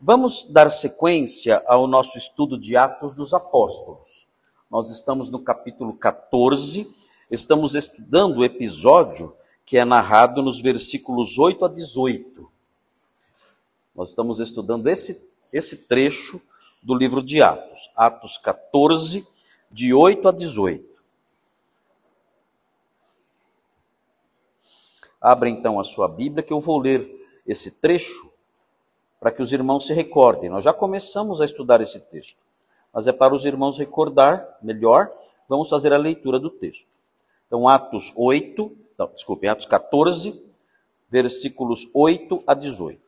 Vamos dar sequência ao nosso estudo de Atos dos Apóstolos. Nós estamos no capítulo 14, estamos estudando o episódio que é narrado nos versículos 8 a 18. Nós estamos estudando esse, esse trecho do livro de Atos, Atos 14, de 8 a 18. Abra então a sua Bíblia que eu vou ler esse trecho para que os irmãos se recordem. Nós já começamos a estudar esse texto, mas é para os irmãos recordar melhor, vamos fazer a leitura do texto. Então, Atos 8, não, desculpe, Atos 14, versículos 8 a 18.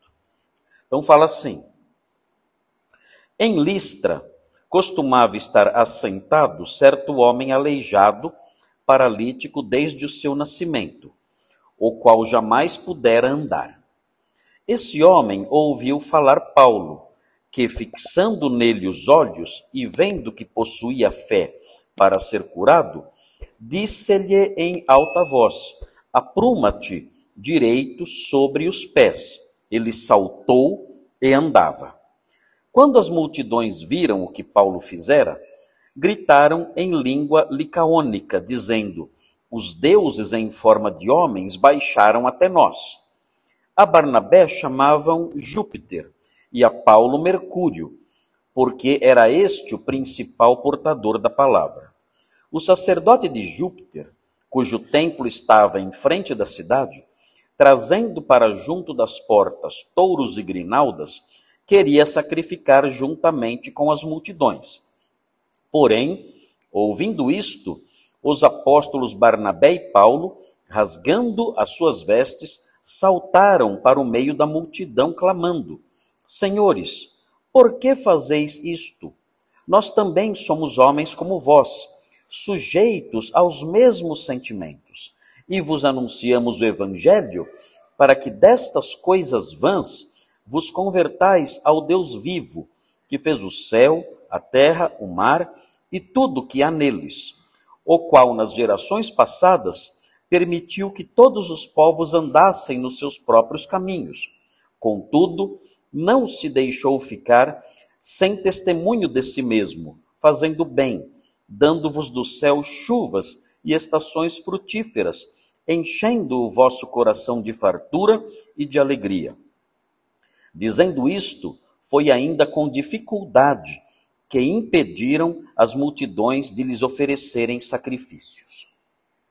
Então, fala assim: Em Listra costumava estar assentado certo homem aleijado, paralítico desde o seu nascimento, o qual jamais pudera andar. Esse homem ouviu falar Paulo, que, fixando nele os olhos e vendo que possuía fé para ser curado, disse-lhe em alta voz: Apruma-te direito sobre os pés. Ele saltou e andava. Quando as multidões viram o que Paulo fizera, gritaram em língua licaônica, dizendo: Os deuses em forma de homens baixaram até nós. A Barnabé chamavam Júpiter e a Paulo Mercúrio, porque era este o principal portador da palavra. O sacerdote de Júpiter, cujo templo estava em frente da cidade, trazendo para junto das portas touros e grinaldas, queria sacrificar juntamente com as multidões. Porém, ouvindo isto, os apóstolos Barnabé e Paulo, rasgando as suas vestes, saltaram para o meio da multidão, clamando: Senhores, por que fazeis isto? Nós também somos homens como vós, sujeitos aos mesmos sentimentos, e vos anunciamos o Evangelho para que destas coisas vãs vos convertais ao Deus vivo, que fez o céu, a terra, o mar e tudo que há neles, o qual nas gerações passadas permitiu que todos os povos andassem nos seus próprios caminhos. Contudo, não se deixou ficar sem testemunho de si mesmo, fazendo bem, dando-vos do céu chuvas e estações frutíferas, enchendo o vosso coração de fartura e de alegria. Dizendo isto, foi ainda com dificuldade que impediram as multidões de lhes oferecerem sacrifícios.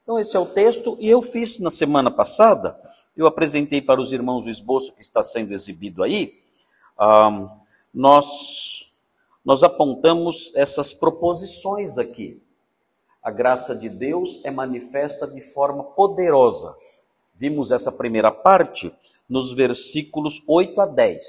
Então, esse é o texto, e eu fiz na semana passada, eu apresentei para os irmãos o esboço que está sendo exibido aí. Um, nós, nós apontamos essas proposições aqui. A graça de Deus é manifesta de forma poderosa. Vimos essa primeira parte nos versículos 8 a 10.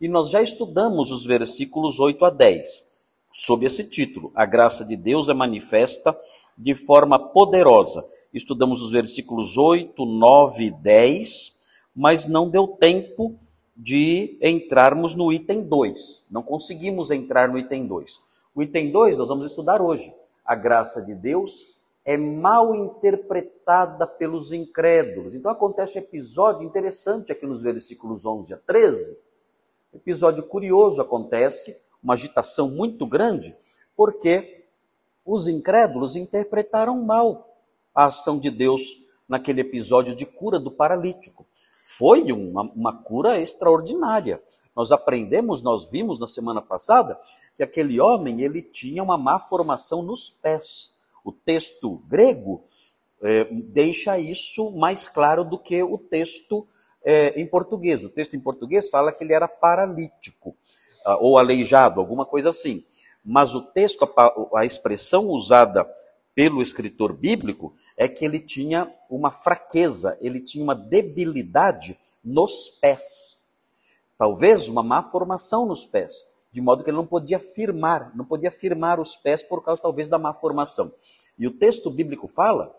E nós já estudamos os versículos 8 a 10, sob esse título: A graça de Deus é manifesta de forma poderosa estudamos os versículos 8, 9 e 10, mas não deu tempo de entrarmos no item 2. Não conseguimos entrar no item 2. O item 2 nós vamos estudar hoje. A graça de Deus é mal interpretada pelos incrédulos. Então acontece um episódio interessante aqui nos versículos 11 a 13. Episódio curioso acontece, uma agitação muito grande, porque os incrédulos interpretaram mal a ação de Deus naquele episódio de cura do paralítico. Foi uma, uma cura extraordinária. Nós aprendemos, nós vimos na semana passada, que aquele homem ele tinha uma má formação nos pés. O texto grego é, deixa isso mais claro do que o texto é, em português. O texto em português fala que ele era paralítico ah, ou aleijado, alguma coisa assim. Mas o texto, a, a expressão usada pelo escritor bíblico é que ele tinha uma fraqueza, ele tinha uma debilidade nos pés. Talvez uma má formação nos pés, de modo que ele não podia firmar, não podia firmar os pés por causa talvez da má formação. E o texto bíblico fala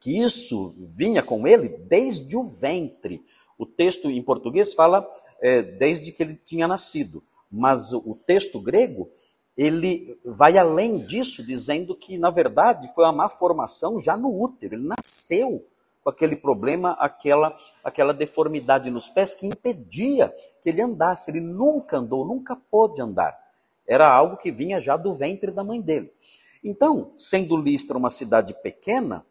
que isso vinha com ele desde o ventre. O texto em português fala é, desde que ele tinha nascido, mas o texto grego ele vai além disso, dizendo que, na verdade, foi uma má formação já no útero. Ele nasceu com aquele problema, aquela, aquela deformidade nos pés que impedia que ele andasse. Ele nunca andou, nunca pôde andar. Era algo que vinha já do ventre da mãe dele. Então, sendo Listra uma cidade pequena,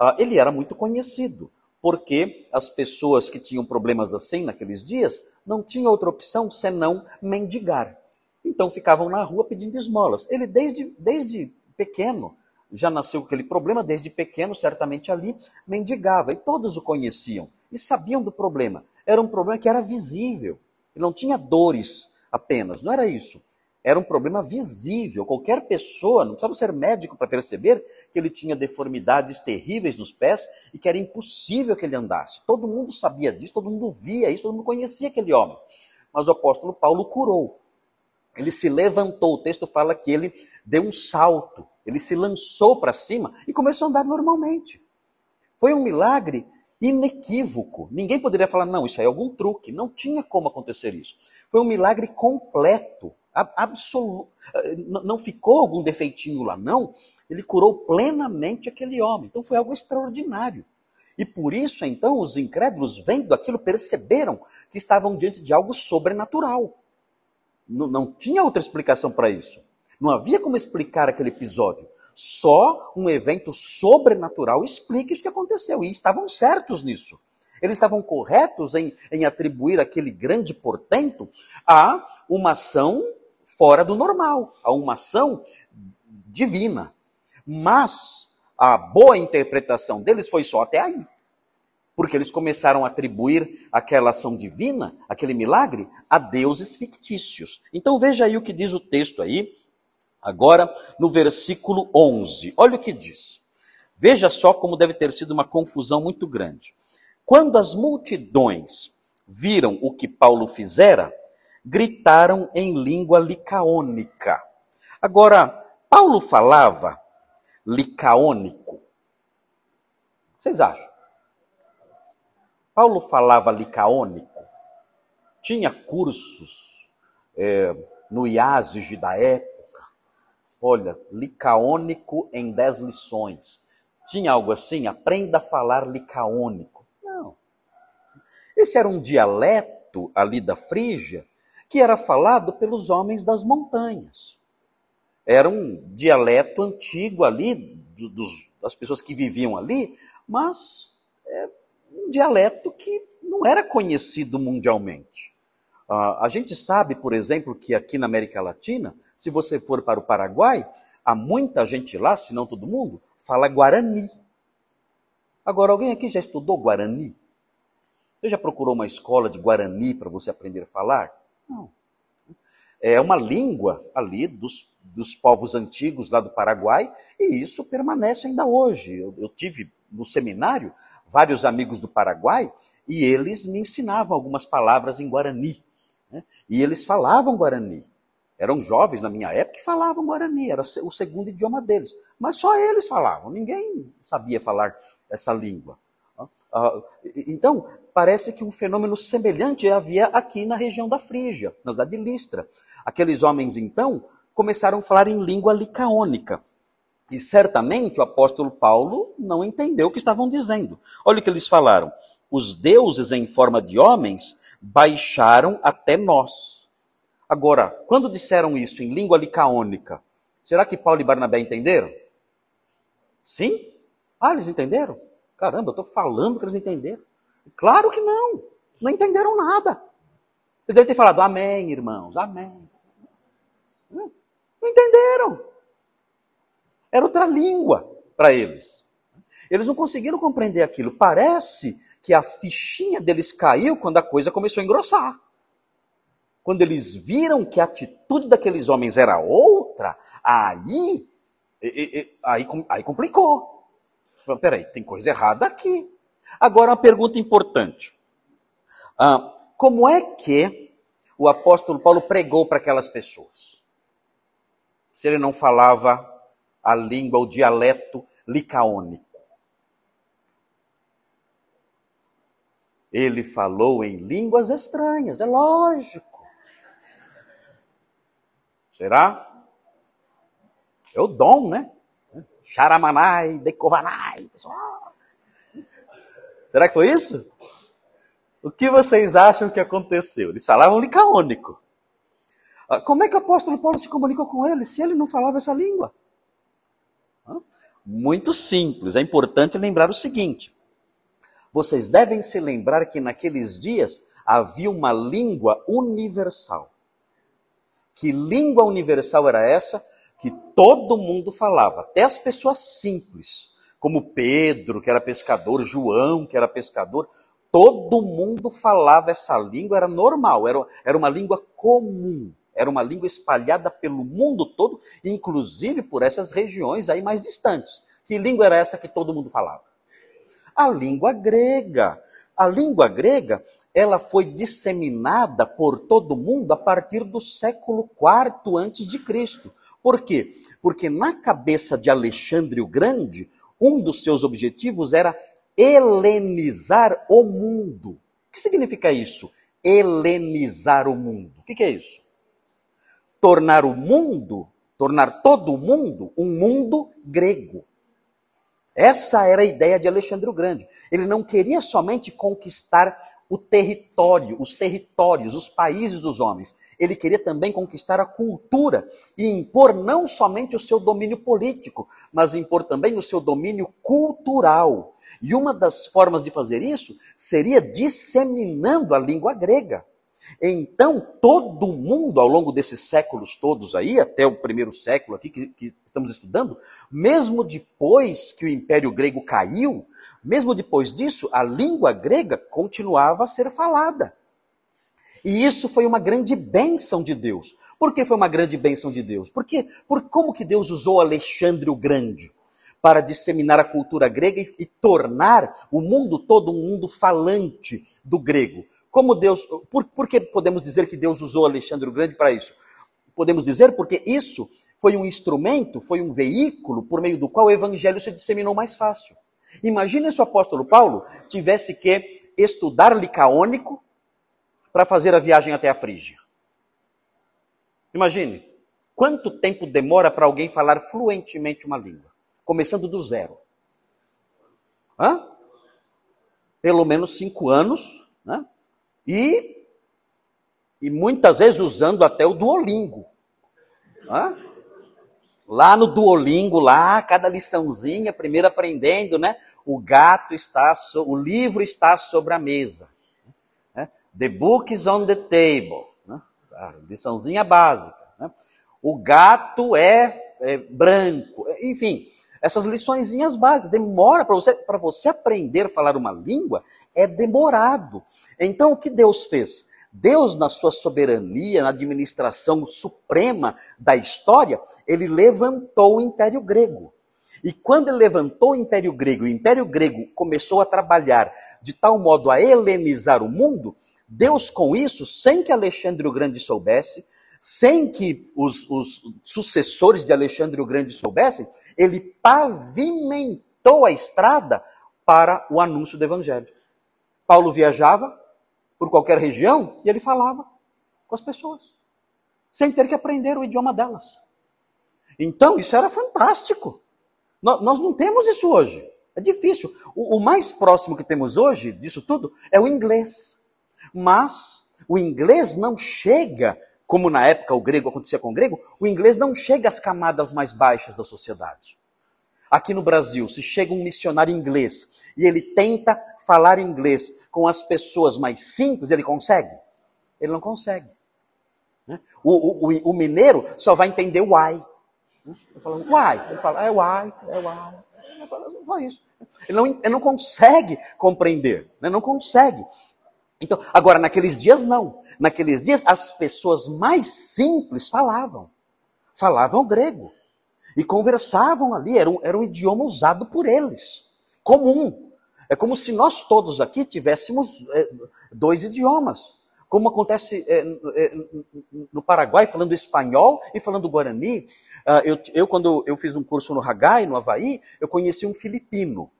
uh, ele era muito conhecido, porque as pessoas que tinham problemas assim naqueles dias não tinham outra opção senão mendigar. Então ficavam na rua pedindo esmolas. Ele, desde, desde pequeno, já nasceu com aquele problema, desde pequeno, certamente ali, mendigava. E todos o conheciam e sabiam do problema. Era um problema que era visível. Ele não tinha dores apenas, não era isso. Era um problema visível. Qualquer pessoa, não precisava ser médico para perceber que ele tinha deformidades terríveis nos pés e que era impossível que ele andasse. Todo mundo sabia disso, todo mundo via isso, todo mundo conhecia aquele homem. Mas o apóstolo Paulo curou. Ele se levantou, o texto fala que ele deu um salto, ele se lançou para cima e começou a andar normalmente. Foi um milagre inequívoco. Ninguém poderia falar, não, isso aí é algum truque. Não tinha como acontecer isso. Foi um milagre completo, absoluto. Não ficou algum defeitinho lá, não. Ele curou plenamente aquele homem. Então foi algo extraordinário. E por isso, então, os incrédulos, vendo aquilo, perceberam que estavam diante de algo sobrenatural. Não, não tinha outra explicação para isso. Não havia como explicar aquele episódio. Só um evento sobrenatural explica isso que aconteceu. E estavam certos nisso. Eles estavam corretos em, em atribuir aquele grande portento a uma ação fora do normal, a uma ação divina. Mas a boa interpretação deles foi só até aí. Porque eles começaram a atribuir aquela ação divina, aquele milagre, a deuses fictícios. Então veja aí o que diz o texto aí, agora no versículo 11. Olha o que diz. Veja só como deve ter sido uma confusão muito grande. Quando as multidões viram o que Paulo fizera, gritaram em língua licaônica. Agora, Paulo falava licaônico. Vocês acham? Paulo falava licaônico, tinha cursos é, no IASG da época. Olha, licaônico em dez lições. Tinha algo assim? Aprenda a falar licaônico. Não. Esse era um dialeto ali da Frígia que era falado pelos homens das montanhas. Era um dialeto antigo ali, dos, das pessoas que viviam ali, mas é, um dialeto que não era conhecido mundialmente. Uh, a gente sabe, por exemplo, que aqui na América Latina, se você for para o Paraguai, há muita gente lá, se não todo mundo, fala Guarani. Agora, alguém aqui já estudou Guarani? Você já procurou uma escola de Guarani para você aprender a falar? Não. É uma língua ali dos, dos povos antigos lá do Paraguai, e isso permanece ainda hoje. Eu, eu tive no seminário vários amigos do Paraguai e eles me ensinavam algumas palavras em Guarani. Né? E eles falavam Guarani. Eram jovens na minha época que falavam Guarani, era o segundo idioma deles. Mas só eles falavam, ninguém sabia falar essa língua. Ah, então, parece que um fenômeno semelhante havia aqui na região da Frígia, na cidade de Listra. Aqueles homens, então, começaram a falar em língua licaônica. E certamente o apóstolo Paulo não entendeu o que estavam dizendo. Olha o que eles falaram. Os deuses em forma de homens baixaram até nós. Agora, quando disseram isso em língua licaônica, será que Paulo e Barnabé entenderam? Sim? Ah, eles entenderam? Caramba, eu estou falando que eles entenderam. Claro que não. Não entenderam nada. Eles devem ter falado, amém, irmãos, amém. Não entenderam. Era outra língua para eles. Eles não conseguiram compreender aquilo. Parece que a fichinha deles caiu quando a coisa começou a engrossar. Quando eles viram que a atitude daqueles homens era outra, aí, aí, aí complicou. Peraí, tem coisa errada aqui. Agora, uma pergunta importante. Ah, como é que o apóstolo Paulo pregou para aquelas pessoas? Se ele não falava a língua, o dialeto licaônico. Ele falou em línguas estranhas, é lógico. Será? É o dom, né? Charamanai, decovanai. Será que foi isso? O que vocês acham que aconteceu? Eles falavam licaônico. Ah, como é que o apóstolo Paulo se comunicou com ele se ele não falava essa língua? Muito simples. É importante lembrar o seguinte: vocês devem se lembrar que naqueles dias havia uma língua universal. Que língua universal era essa? Que todo mundo falava, até as pessoas simples, como Pedro, que era pescador, João, que era pescador, todo mundo falava essa língua, era normal, era, era uma língua comum. Era uma língua espalhada pelo mundo todo, inclusive por essas regiões aí mais distantes. Que língua era essa que todo mundo falava? A língua grega. A língua grega, ela foi disseminada por todo mundo a partir do século IV antes de Cristo. Por quê? Porque na cabeça de Alexandre o Grande, um dos seus objetivos era helenizar o mundo. O que significa isso? Helenizar o mundo. O que é isso? Tornar o mundo, tornar todo o mundo um mundo grego. Essa era a ideia de Alexandre o Grande. Ele não queria somente conquistar o território, os territórios, os países dos homens. Ele queria também conquistar a cultura e impor não somente o seu domínio político, mas impor também o seu domínio cultural. E uma das formas de fazer isso seria disseminando a língua grega. Então, todo mundo, ao longo desses séculos todos aí, até o primeiro século aqui que, que, estamos estudando, mesmo depois que o Império Grego caiu, mesmo depois disso, a língua grega continuava a ser falada. E isso foi uma grande bênção de Deus. Por que foi uma grande bênção de Deus? Porque, por como que Deus usou Alexandre o Grande para disseminar a cultura grega e, tornar o mundo todo um mundo falante do grego? Como Deus, por, por que podemos dizer que Deus usou Alexandre o Grande para isso? Podemos dizer porque isso foi um instrumento, foi um veículo por meio do qual o evangelho se disseminou mais fácil. Imagine se o apóstolo Paulo tivesse que estudar licaônico para fazer a viagem até a Frígia. Imagine quanto tempo demora para alguém falar fluentemente uma língua, começando do zero. Hã? Pelo menos cinco anos, né? E, e muitas vezes usando até o Duolingo. Hã? Lá no Duolingo, lá, cada liçãozinha, primeiro aprendendo, né? O gato está, so, o livro está sobre a mesa. Né? The book is on the table. Né? liçãozinha básica. Né? O gato é, é, branco. Enfim, essas liçõezinhas básicas. Demora para você, para você aprender a falar uma língua, é demorado. Então, o que Deus fez? Deus, na sua soberania, na administração suprema da história, ele levantou o Império Grego. E quando ele levantou o Império Grego, o Império Grego começou a trabalhar de tal modo a helenizar o mundo, Deus, com isso, sem que Alexandre o Grande soubesse, sem que os, os sucessores de Alexandre o Grande soubessem, ele pavimentou a estrada para o anúncio do Evangelho. Paulo viajava por qualquer região e ele falava com as pessoas, sem ter que aprender o idioma delas. Então, isso era fantástico. Nós não temos isso hoje. É difícil. O, mais próximo que temos hoje disso tudo é o inglês. Mas o inglês não chega, como na época o grego acontecia com o grego, o inglês não chega às camadas mais baixas da sociedade. Aqui no Brasil, se chega um missionário inglês e ele tenta falar inglês com as pessoas mais simples, ele consegue? Ele não consegue. Né? O, o, o, mineiro só vai entender o why. Ele fala, why. Ele fala, é why, é why. Ele isso. Ele não, ele não consegue compreender, né? não consegue. Então, agora, naqueles dias, não. Naqueles dias, as pessoas mais simples falavam. Falavam grego. E conversavam ali, era um, era um idioma usado por eles, comum. É como se nós todos aqui tivéssemos é, dois idiomas. Como acontece é, é, no Paraguai, falando espanhol e falando guarani. Uh, eu, eu, quando eu fiz um curso no Hagai, no Havaí, eu conheci um filipino.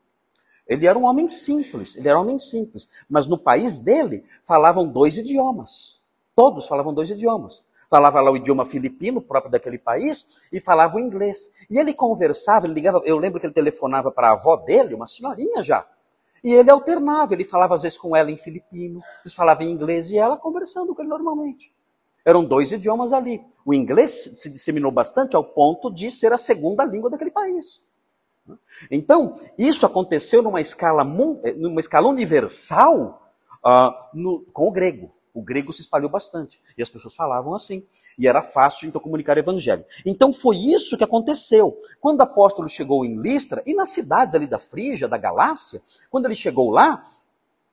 Ele era um homem simples, ele era um homem simples. Mas no país dele, falavam dois idiomas. Todos falavam dois idiomas. Falava lá o idioma filipino, próprio daquele país, e falava o inglês. E ele conversava, ele ligava, eu lembro que ele telefonava para a avó dele, uma senhorinha já. E ele alternava, ele falava às vezes com ela em filipino, eles falavam em inglês e ela conversando com ele normalmente. Eram dois idiomas ali. O inglês se disseminou bastante ao ponto de ser a segunda língua daquele país. Então, isso aconteceu numa escala, numa escala universal uh, no, com o grego. O grego se espalhou bastante. E as pessoas falavam assim. E era fácil, então, comunicar o evangelho. Então, foi isso que aconteceu. Quando o apóstolo chegou em Listra, e nas cidades ali da Frígia, da Galácia, quando ele chegou lá,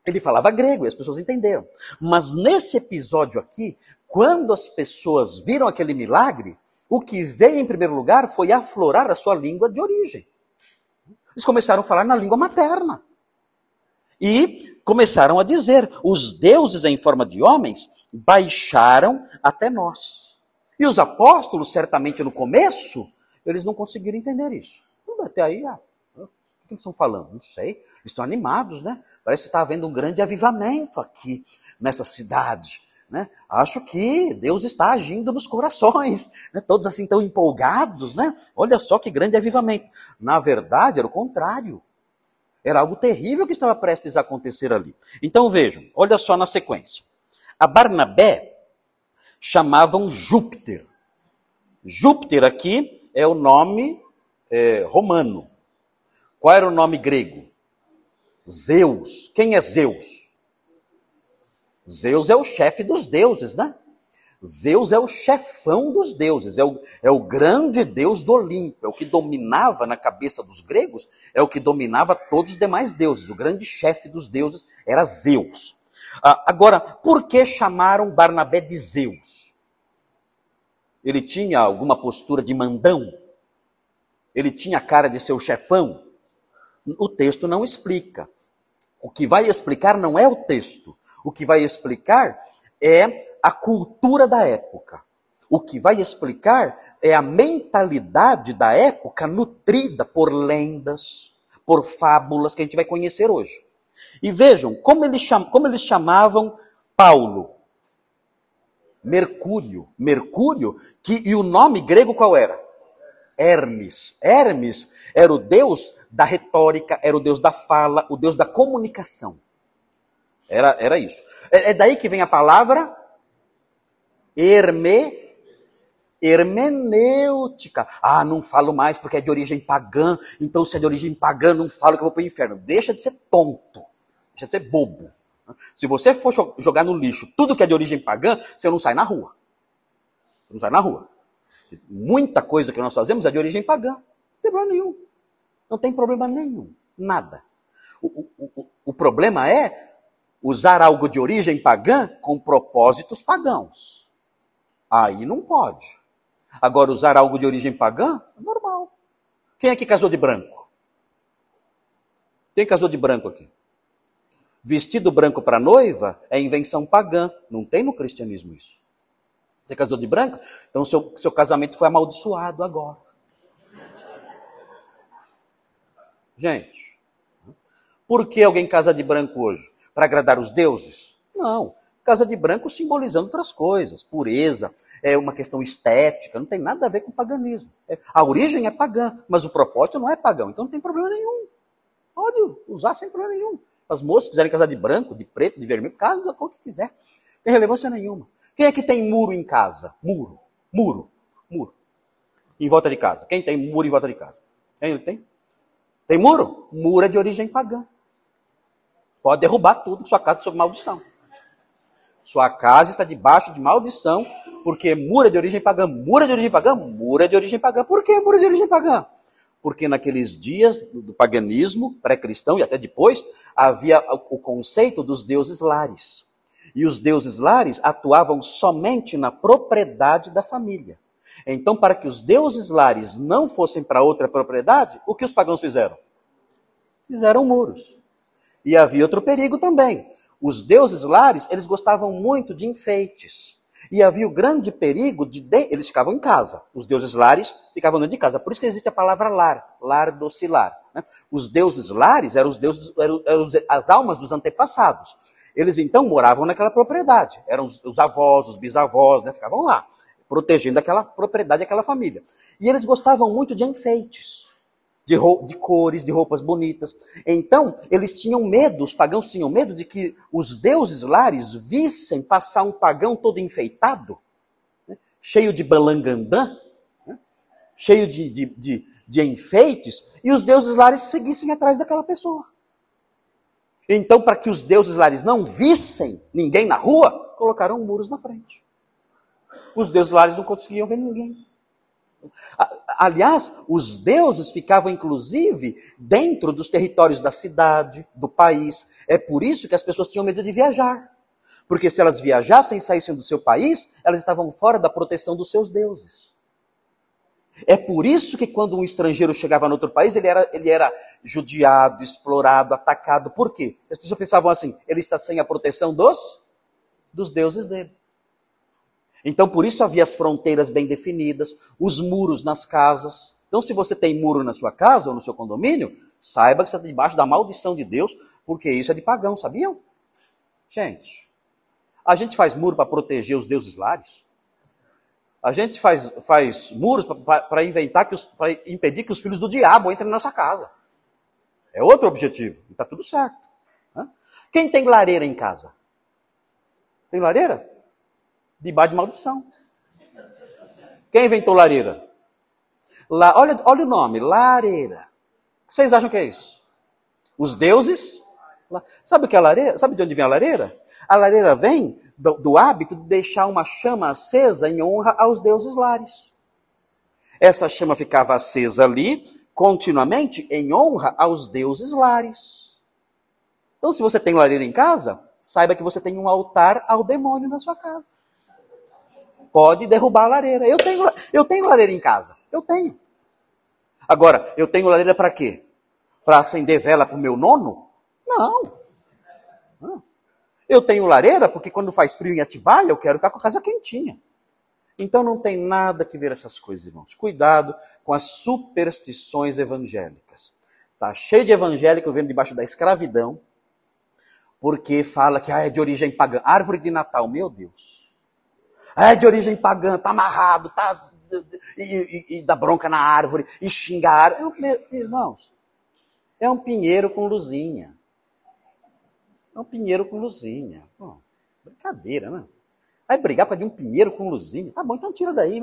ele falava grego e as pessoas entenderam. Mas nesse episódio aqui, quando as pessoas viram aquele milagre, o que veio em primeiro lugar foi aflorar a sua língua de origem. Eles começaram a falar na língua materna. E começaram a dizer: os deuses em forma de homens baixaram até nós. E os apóstolos, certamente no começo, eles não conseguiram entender isso. Até aí, ah, o que eles estão falando? Não sei. Estão animados, né? Parece que está havendo um grande avivamento aqui nessa cidade. Né? Acho que Deus está agindo nos corações, né? todos assim tão empolgados, né? Olha só que grande avivamento. Na verdade, era o contrário. Era algo terrível que estava prestes a acontecer ali. Então vejam, olha só na sequência. A Barnabé chamavam Júpiter. Júpiter aqui é o nome é, romano. Qual era o nome grego? Zeus. Quem é Zeus? Zeus é o chefe dos deuses, né? Zeus é o chefão dos deuses, é o, é o grande deus do Olimpo, é o que dominava na cabeça dos gregos, é o que dominava todos os demais deuses. O grande chefe dos deuses era Zeus. Ah, agora, por que chamaram Barnabé de Zeus? Ele tinha alguma postura de mandão? Ele tinha a cara de seu chefão? O texto não explica. O que vai explicar não é o texto. O que vai explicar é a cultura da época. O que vai explicar é a mentalidade da época nutrida por lendas, por fábulas que a gente vai conhecer hoje. E vejam como eles, cham como eles chamavam Paulo. Mercúrio. Mercúrio, que, e o nome grego qual era? Hermes. Hermes era o deus da retórica, era o deus da fala, o deus da comunicação. Era, era isso. É, é daí que vem a palavra Herme, hermenêutica. Ah, não falo mais porque é de origem pagã, então se é de origem pagã, não falo que eu vou para o inferno. Deixa de ser tonto, deixa de ser bobo. Se você for jogar no lixo tudo que é de origem pagã, você não sai na rua. Você não sai na rua. Muita coisa que nós fazemos é de origem pagã. Não tem problema nenhum. Não tem problema nenhum. Nada. O, o, o, o problema é usar algo de origem pagã com propósitos pagãos. Aí não pode. Agora, usar algo de origem pagã, é normal. Quem é que casou de branco? Quem casou de branco aqui? Vestido branco para noiva é invenção pagã. Não tem no cristianismo isso. Você casou de branco? Então seu, seu casamento foi amaldiçoado agora. Gente, por que alguém casa de branco hoje? Para agradar os deuses? Não. Casa de branco simbolizando outras coisas, pureza, é uma questão estética, não tem nada a ver com paganismo. É, a origem é pagã, mas o propósito não é pagão, então não tem problema nenhum. Pode usar sem problema nenhum. As moças quiserem casar de branco, de preto, de vermelho, casa da cor que quiser. Não tem relevância nenhuma. Quem é que tem muro em casa? Muro. Muro. Muro. Em volta de casa. Quem tem muro em volta de casa? Quem tem? Tem muro? Muro é de origem pagã. Pode derrubar tudo sua casa sob maldição. Sua casa está debaixo de maldição, porque mura de origem pagã. Mura de origem pagã? Mura de origem pagã. Por que mura de origem pagã? Porque naqueles dias do paganismo pré-cristão e até depois, havia o conceito dos deuses lares. E os deuses lares atuavam somente na propriedade da família. Então, para que os deuses lares não fossem para outra propriedade, o que os pagãos fizeram? Fizeram muros. E havia outro perigo também. Os deuses lares, eles gostavam muito de enfeites. E havia o grande perigo de, de, eles ficavam em casa. Os deuses lares ficavam dentro de casa. Por isso que existe a palavra lar, lar docilar. Né? Os deuses lares eram os deuses, eram, eram as almas dos antepassados. Eles então moravam naquela propriedade. Eram os, os avós, os bisavós, né? ficavam lá, protegendo aquela propriedade, aquela família. E eles gostavam muito de enfeites de, de cores, de roupas bonitas. Então, eles tinham medo, os pagãos tinham medo de que os deuses lares vissem passar um pagão todo enfeitado, né, cheio de balangandã, né, cheio de, de, de, de enfeites, e os deuses lares seguissem atrás daquela pessoa. Então, para que os deuses lares não vissem ninguém na rua, colocaram muros na frente. Os deuses lares não conseguiam ver ninguém. Aliás, os deuses ficavam inclusive dentro dos territórios da cidade, do país. É por isso que as pessoas tinham medo de viajar. Porque se elas viajassem e saíssem do seu país, elas estavam fora da proteção dos seus deuses. É por isso que quando um estrangeiro chegava no outro país, ele era, ele era judiado, explorado, atacado. Por quê? As pessoas pensavam assim: ele está sem a proteção dos, dos deuses dele. Então, por isso havia as fronteiras bem definidas, os muros nas casas. Então, se você tem muro na sua casa ou no seu condomínio, saiba que você está debaixo da maldição de Deus, porque isso é de pagão, sabiam? Gente, a gente faz muro para proteger os deuses lares. A gente faz, faz muros para inventar que para impedir que os filhos do diabo entrem na nossa casa. É outro objetivo. E está tudo certo. Né? Quem tem lareira em casa? Tem lareira? Debaixo de maldição. Quem inventou lareira? La, olha, olha o nome, lareira. O que vocês acham que é isso? Os deuses? Sabe o que é lareira? Sabe de onde vem a lareira? A lareira vem do, do hábito de deixar uma chama acesa em honra aos deuses lares. Essa chama ficava acesa ali continuamente em honra aos deuses lares. Então, se você tem lareira em casa, saiba que você tem um altar ao demônio na sua casa pode derrubar a lareira. Eu tenho, eu tenho lareira em casa. Eu tenho. Agora, eu tenho lareira para quê? Para acender vela para o meu nono? Não. Não. Eu tenho lareira porque quando faz frio em Atibaia, eu quero ficar com a casa quentinha. Então não tem nada que ver essas coisas, irmãos. Cuidado com as superstições evangélicas. Tá cheio de evangélico vendo debaixo da escravidão, porque fala que ah, é de origem pagã. Árvore de Natal, meu Deus é de origem pagã, tá amarrado, tá e, e, e dá bronca na árvore, e xinga a árvore. É irmãos, é um pinheiro com luzinha. É um pinheiro com luzinha. Brincadeira, né? Vai brigar causa de um pinheiro com luzinha. Tá bom, então tira daí.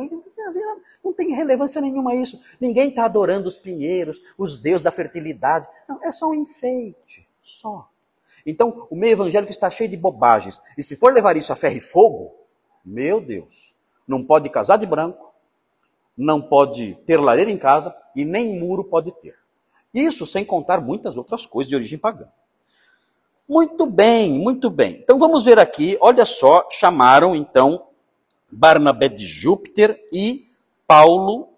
Não tem relevância nenhuma isso. Ninguém está adorando os pinheiros, os deuses da fertilidade. Não, é só um enfeite. Só. Então, o meio evangélico está cheio de bobagens. E se for levar isso a ferro e fogo, meu Deus. Não pode casar de branco, não pode ter lareira em casa e nem muro pode ter. Isso sem contar muitas outras coisas de origem pagã. Muito bem, muito bem. Então vamos ver aqui, olha só, chamaram então Barnabé de Júpiter e Paulo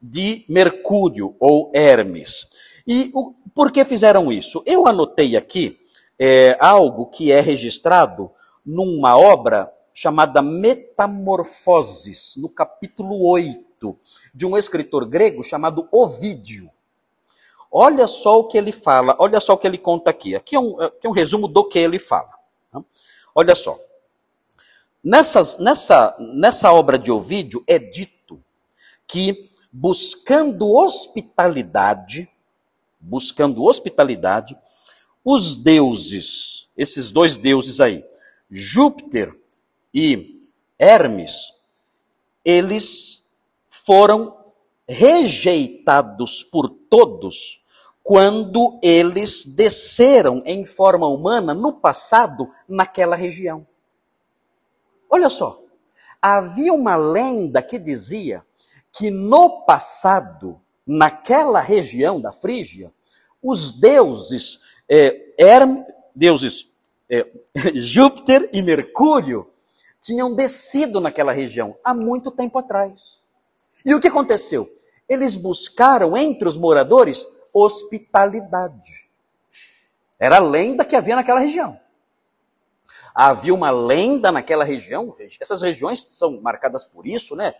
de Mercúrio ou Hermes. E o, por que fizeram isso? Eu anotei aqui é, algo que é registrado numa obra chamada Metamorfoses, no capítulo 8, de um escritor grego chamado Ovídio. Olha só o que ele fala, olha só o que ele conta aqui. Aqui é um, aqui é um resumo do que ele fala. Tá? Olha só. Nessas, nessa, nessa obra de Ovídio é dito que buscando hospitalidade, buscando hospitalidade, os deuses, esses dois deuses aí, Júpiter e Hermes, eles foram rejeitados por todos quando eles desceram em forma humana no passado naquela região. Olha só, havia uma lenda que dizia que no passado, naquela região da Frígia, os deuses, é, Hermes, deuses é, Júpiter e Mercúrio, tinham descido naquela região há muito tempo atrás. E o que aconteceu? Eles buscaram entre os moradores hospitalidade. Era a lenda que havia naquela região. Havia uma lenda naquela região, essas regiões são marcadas por isso, né?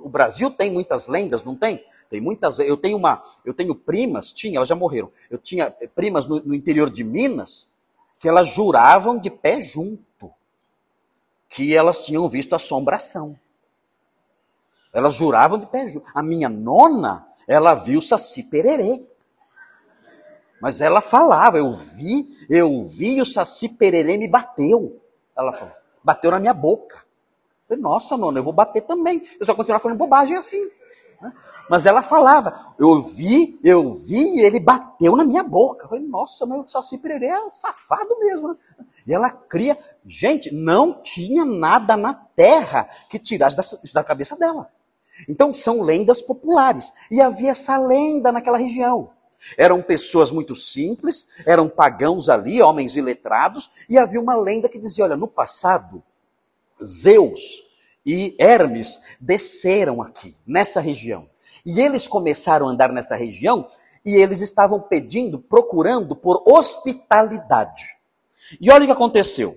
O Brasil tem muitas lendas, não tem? Tem muitas, eu tenho uma, eu tenho primas, tinha, elas já morreram. Eu tinha primas no, no interior de Minas que elas juravam de pé junto que elas tinham visto assombração. Elas juravam de pé. A minha nona, ela viu Saci Pererê. Mas ela falava, eu vi, eu vi o Saci Pererê me bateu. Ela falou, bateu na minha boca. Eu falei, nossa, nona, eu vou bater também. Eu só continuar falando bobagem assim. Mas ela falava, eu vi, eu vi, e ele bateu na minha boca. Eu falei, nossa, meu Saci Pererê é safado mesmo. Né? E ela cria. Gente, não tinha nada na terra que tirasse da cabeça dela. Então são lendas populares. E havia essa lenda naquela região. Eram pessoas muito simples, eram pagãos ali, homens iletrados, e havia uma lenda que dizia: olha, no passado, Zeus e Hermes desceram aqui, nessa região. E eles começaram a andar nessa região e eles estavam pedindo, procurando por hospitalidade. E olha o que aconteceu.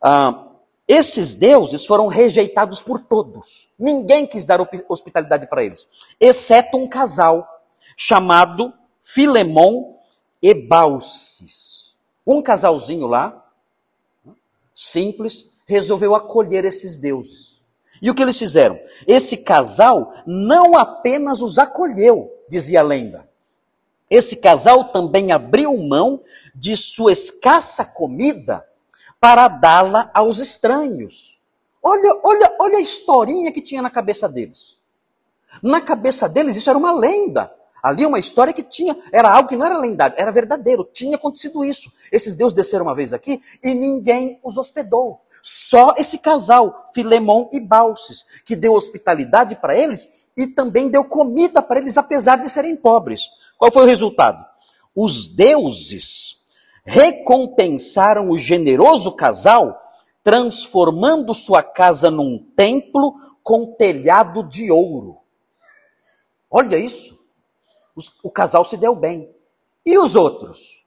Ah, esses deuses foram rejeitados por todos. Ninguém quis dar hospitalidade para eles, exceto um casal chamado Filemon e Baucis. Um casalzinho lá, simples, resolveu acolher esses deuses. E o que eles fizeram? Esse casal não apenas os acolheu, dizia a lenda. Esse casal também abriu mão de sua escassa comida para dá-la aos estranhos. Olha, olha, olha a historinha que tinha na cabeça deles. Na cabeça deles isso era uma lenda. Ali uma história que tinha, era algo que não era lendário, era verdadeiro, tinha acontecido isso. Esses deuses desceram uma vez aqui e ninguém os hospedou. Só esse casal, Filemon e Balses, que deu hospitalidade para eles e também deu comida para eles, apesar de serem pobres. Qual foi o resultado? Os deuses recompensaram o generoso casal, transformando sua casa num templo com telhado de ouro. Olha isso o casal se deu bem. E os outros?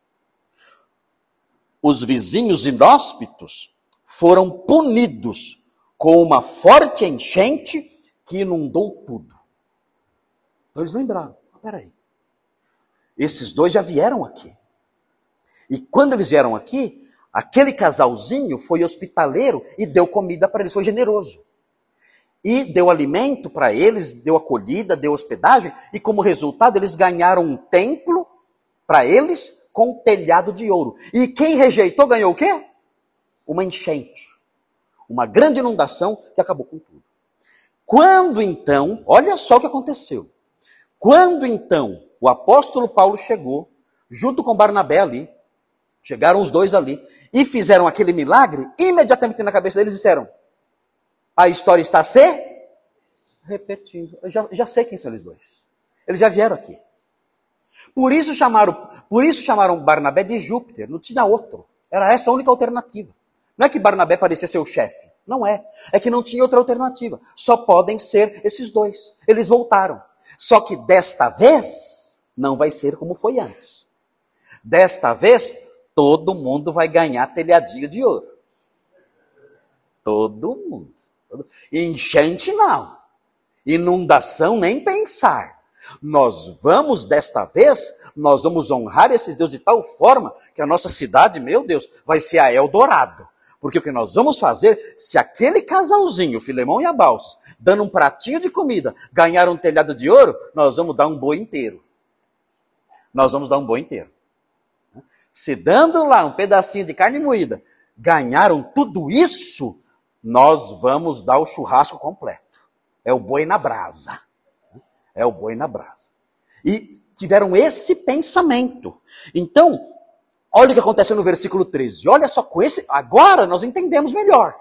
Os vizinhos inóspitos foram punidos com uma forte enchente que inundou tudo. Então eles lembraram: ah, peraí, esses dois já vieram aqui. E quando eles vieram aqui, aquele casalzinho foi hospitaleiro e deu comida para eles, foi generoso e deu alimento para eles, deu acolhida, deu hospedagem, e como resultado eles ganharam um templo para eles com um telhado de ouro. E quem rejeitou ganhou o quê? Uma enchente. Uma grande inundação que acabou com tudo. Quando então, olha só o que aconteceu. Quando então o apóstolo Paulo chegou, junto com Barnabé ali, chegaram os dois ali, e fizeram aquele milagre, imediatamente na cabeça deles disseram: a história está se repetindo. Eu já, já sei quem são eles dois. Eles já vieram aqui. Por isso chamaram, por isso chamaram Barnabé de Júpiter, não tinha outro. Era essa a única alternativa. Não é que Barnabé parecia ser o chefe. Não é. É que não tinha outra alternativa. Só podem ser esses dois. Eles voltaram. Só que desta vez, não vai ser como foi antes. Desta vez, todo mundo vai ganhar telhadinho de ouro. Todo mundo. Enchente não. Inundação nem pensar. Nós vamos, desta vez, nós vamos honrar esses deuses de tal forma que a nossa cidade, meu Deus, vai ser a Eldorado. Porque o que nós vamos fazer, se aquele casalzinho, Filemão e Abalsos, dando um pratinho de comida, ganhar um telhado de ouro, nós vamos dar um boi inteiro. Nós vamos dar um boi inteiro. Se dando lá um pedacinho de carne moída, ganharam tudo isso, nós vamos dar o churrasco completo. É o boi na brasa. É o boi na brasa. E tiveram esse pensamento. Então, olha o que acontece no versículo 13. Olha só com esse. Agora nós entendemos melhor.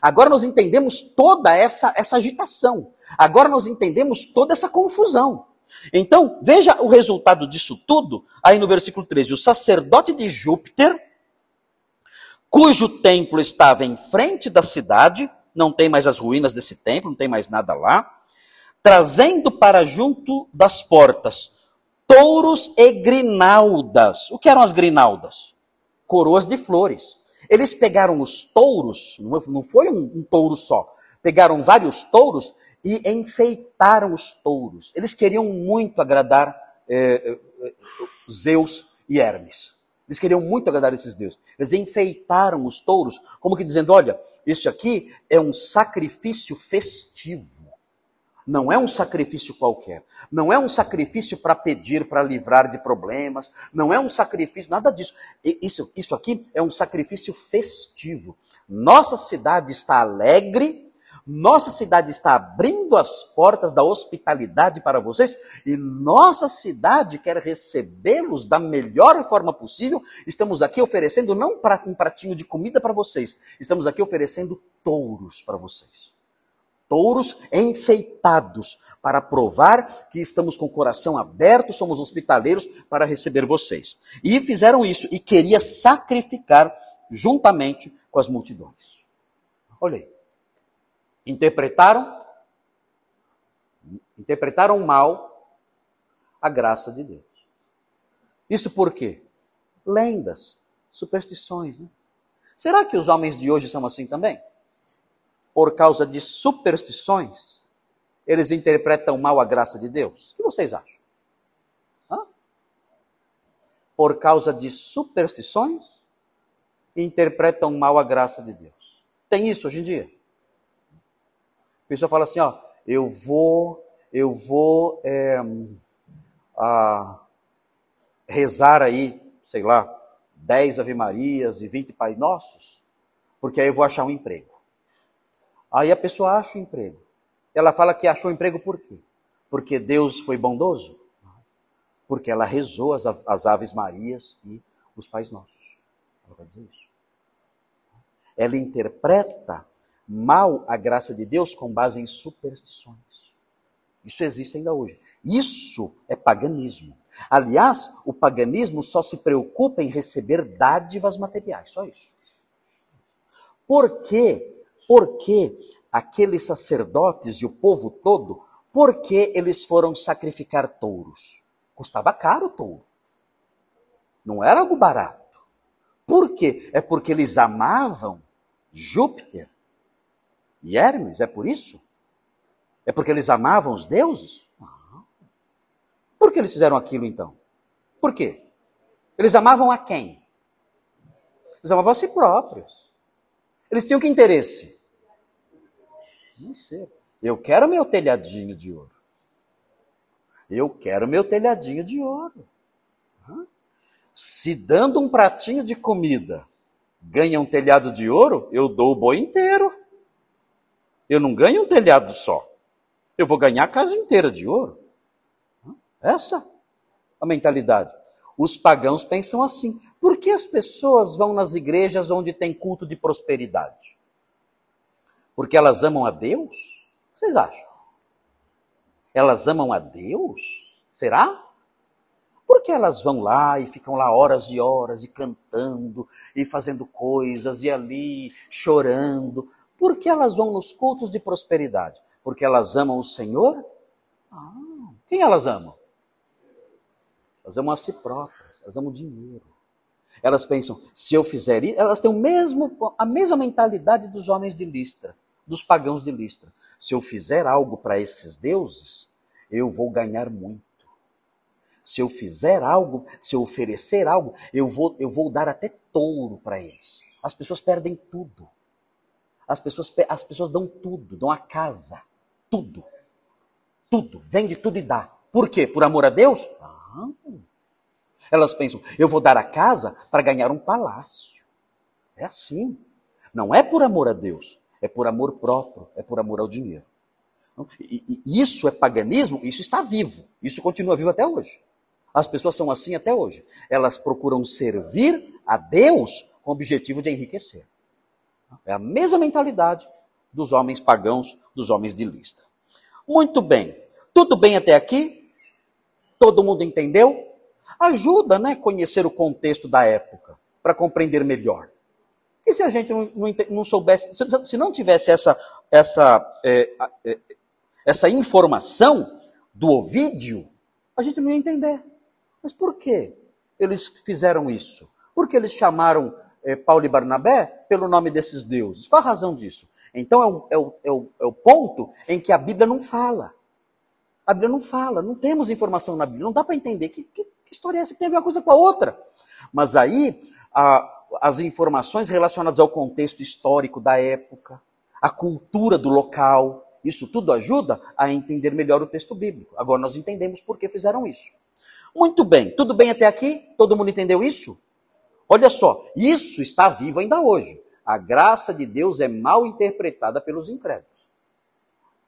Agora nós entendemos toda essa, essa agitação. Agora nós entendemos toda essa confusão. Então, veja o resultado disso tudo aí no versículo 13. O sacerdote de Júpiter cujo templo estava em frente da cidade, não tem mais as ruínas desse templo, não tem mais nada lá, trazendo para junto das portas touros e grinaldas. O que eram as grinaldas? Coroas de flores. Eles pegaram os touros, não foi um, um touro só, pegaram vários touros e enfeitaram os touros. Eles queriam muito agradar eh, eh, Zeus e Hermes. Eles queriam muito agradar esses deuses. Eles enfeitaram os touros, como que dizendo: olha, isso aqui é um sacrifício festivo. Não é um sacrifício qualquer. Não é um sacrifício para pedir, para livrar de problemas. Não é um sacrifício, nada disso. Isso, isso aqui é um sacrifício festivo. Nossa cidade está alegre. Nossa cidade está abrindo as portas da hospitalidade para vocês e nossa cidade quer recebê-los da melhor forma possível. Estamos aqui oferecendo não um pratinho de comida para vocês, estamos aqui oferecendo touros para vocês touros enfeitados, para provar que estamos com o coração aberto, somos hospitaleiros para receber vocês. E fizeram isso e queria sacrificar juntamente com as multidões. Olha aí. Interpretaram interpretaram mal a graça de Deus. Isso por quê? Lendas, superstições. Né? Será que os homens de hoje são assim também? Por causa de superstições, eles interpretam mal a graça de Deus? O que vocês acham? Hã? Por causa de superstições, interpretam mal a graça de Deus. Tem isso hoje em dia? A pessoa fala assim, ó, eu vou, eu vou é, a, rezar aí, sei lá, 10 Ave Marias e 20 Pai Nossos, porque aí eu vou achar um emprego. Aí a pessoa acha o emprego. Ela fala que achou o emprego por quê? Porque Deus foi bondoso? Porque ela rezou as, as Aves Marias e os Pais Nossos. Ela vai dizer isso. Ela interpreta mal a graça de Deus com base em superstições. Isso existe ainda hoje. Isso é paganismo. Aliás, o paganismo só se preocupa em receber dádivas materiais, só isso. Por quê? Por que aqueles sacerdotes e o povo todo, por que eles foram sacrificar touros? Custava caro o touro. Não era algo barato. Por quê? É porque eles amavam Júpiter e Hermes, é por isso? É porque eles amavam os deuses? Não. Por que eles fizeram aquilo então? Por quê? Eles amavam a quem? Eles amavam a si próprios. Eles tinham que interesse? Eu quero meu telhadinho de ouro. Eu quero meu telhadinho de ouro. Se dando um pratinho de comida ganha um telhado de ouro, eu dou o boi inteiro. Eu não ganho um telhado só. Eu vou ganhar a casa inteira de ouro. Essa a mentalidade. Os pagãos pensam assim. Por que as pessoas vão nas igrejas onde tem culto de prosperidade? Porque elas amam a Deus? O que vocês acham? Elas amam a Deus? Será? Por que elas vão lá e ficam lá horas e horas e cantando e fazendo coisas e ali chorando? Por que elas vão nos cultos de prosperidade? Porque elas amam o Senhor? Ah, quem elas amam? Elas amam a si próprias, elas amam o dinheiro. Elas pensam, se eu fizer isso, elas têm o mesmo, a mesma mentalidade dos homens de Listra dos pagãos de Listra. Se eu fizer algo para esses deuses, eu vou ganhar muito. Se eu fizer algo, se eu oferecer algo, eu vou, eu vou dar até touro para eles. As pessoas perdem tudo. As pessoas, as pessoas dão tudo, dão a casa, tudo. Tudo, vende tudo e dá. Por quê? Por amor a Deus? Não. Elas pensam, eu vou dar a casa para ganhar um palácio. É assim. Não é por amor a Deus é por amor próprio, é por amor ao dinheiro. E, e isso é paganismo, isso está vivo, isso continua vivo até hoje. As pessoas são assim até hoje. Elas procuram servir a Deus com o objetivo de enriquecer. É a mesma mentalidade dos homens pagãos, dos homens de lista. Muito bem. Tudo bem até aqui? Todo mundo entendeu? Ajuda, né, conhecer o contexto da época para compreender melhor. E se a gente não, não, não soubesse, se, se, não tivesse essa, essa, é, é, essa informação do Ovídio, a gente não ia entender. Mas por que eles fizeram isso? Por que eles chamaram é, Paulo e Barnabé pelo nome desses deuses? Qual a razão disso? Então é o, é, o, é, o, é o ponto em que a Bíblia não fala. A Bíblia não fala, não temos informação na Bíblia, não dá para entender que, que, história é essa que tem a ver uma coisa com a outra. Mas aí, a, as informações relacionadas ao contexto histórico da época, a cultura do local. Isso tudo ajuda a entender melhor o texto bíblico. Agora nós entendemos por que fizeram isso. Muito bem, tudo bem até aqui? Todo mundo entendeu isso? Olha só, isso está vivo ainda hoje. A graça de Deus é mal interpretada pelos incrédulos.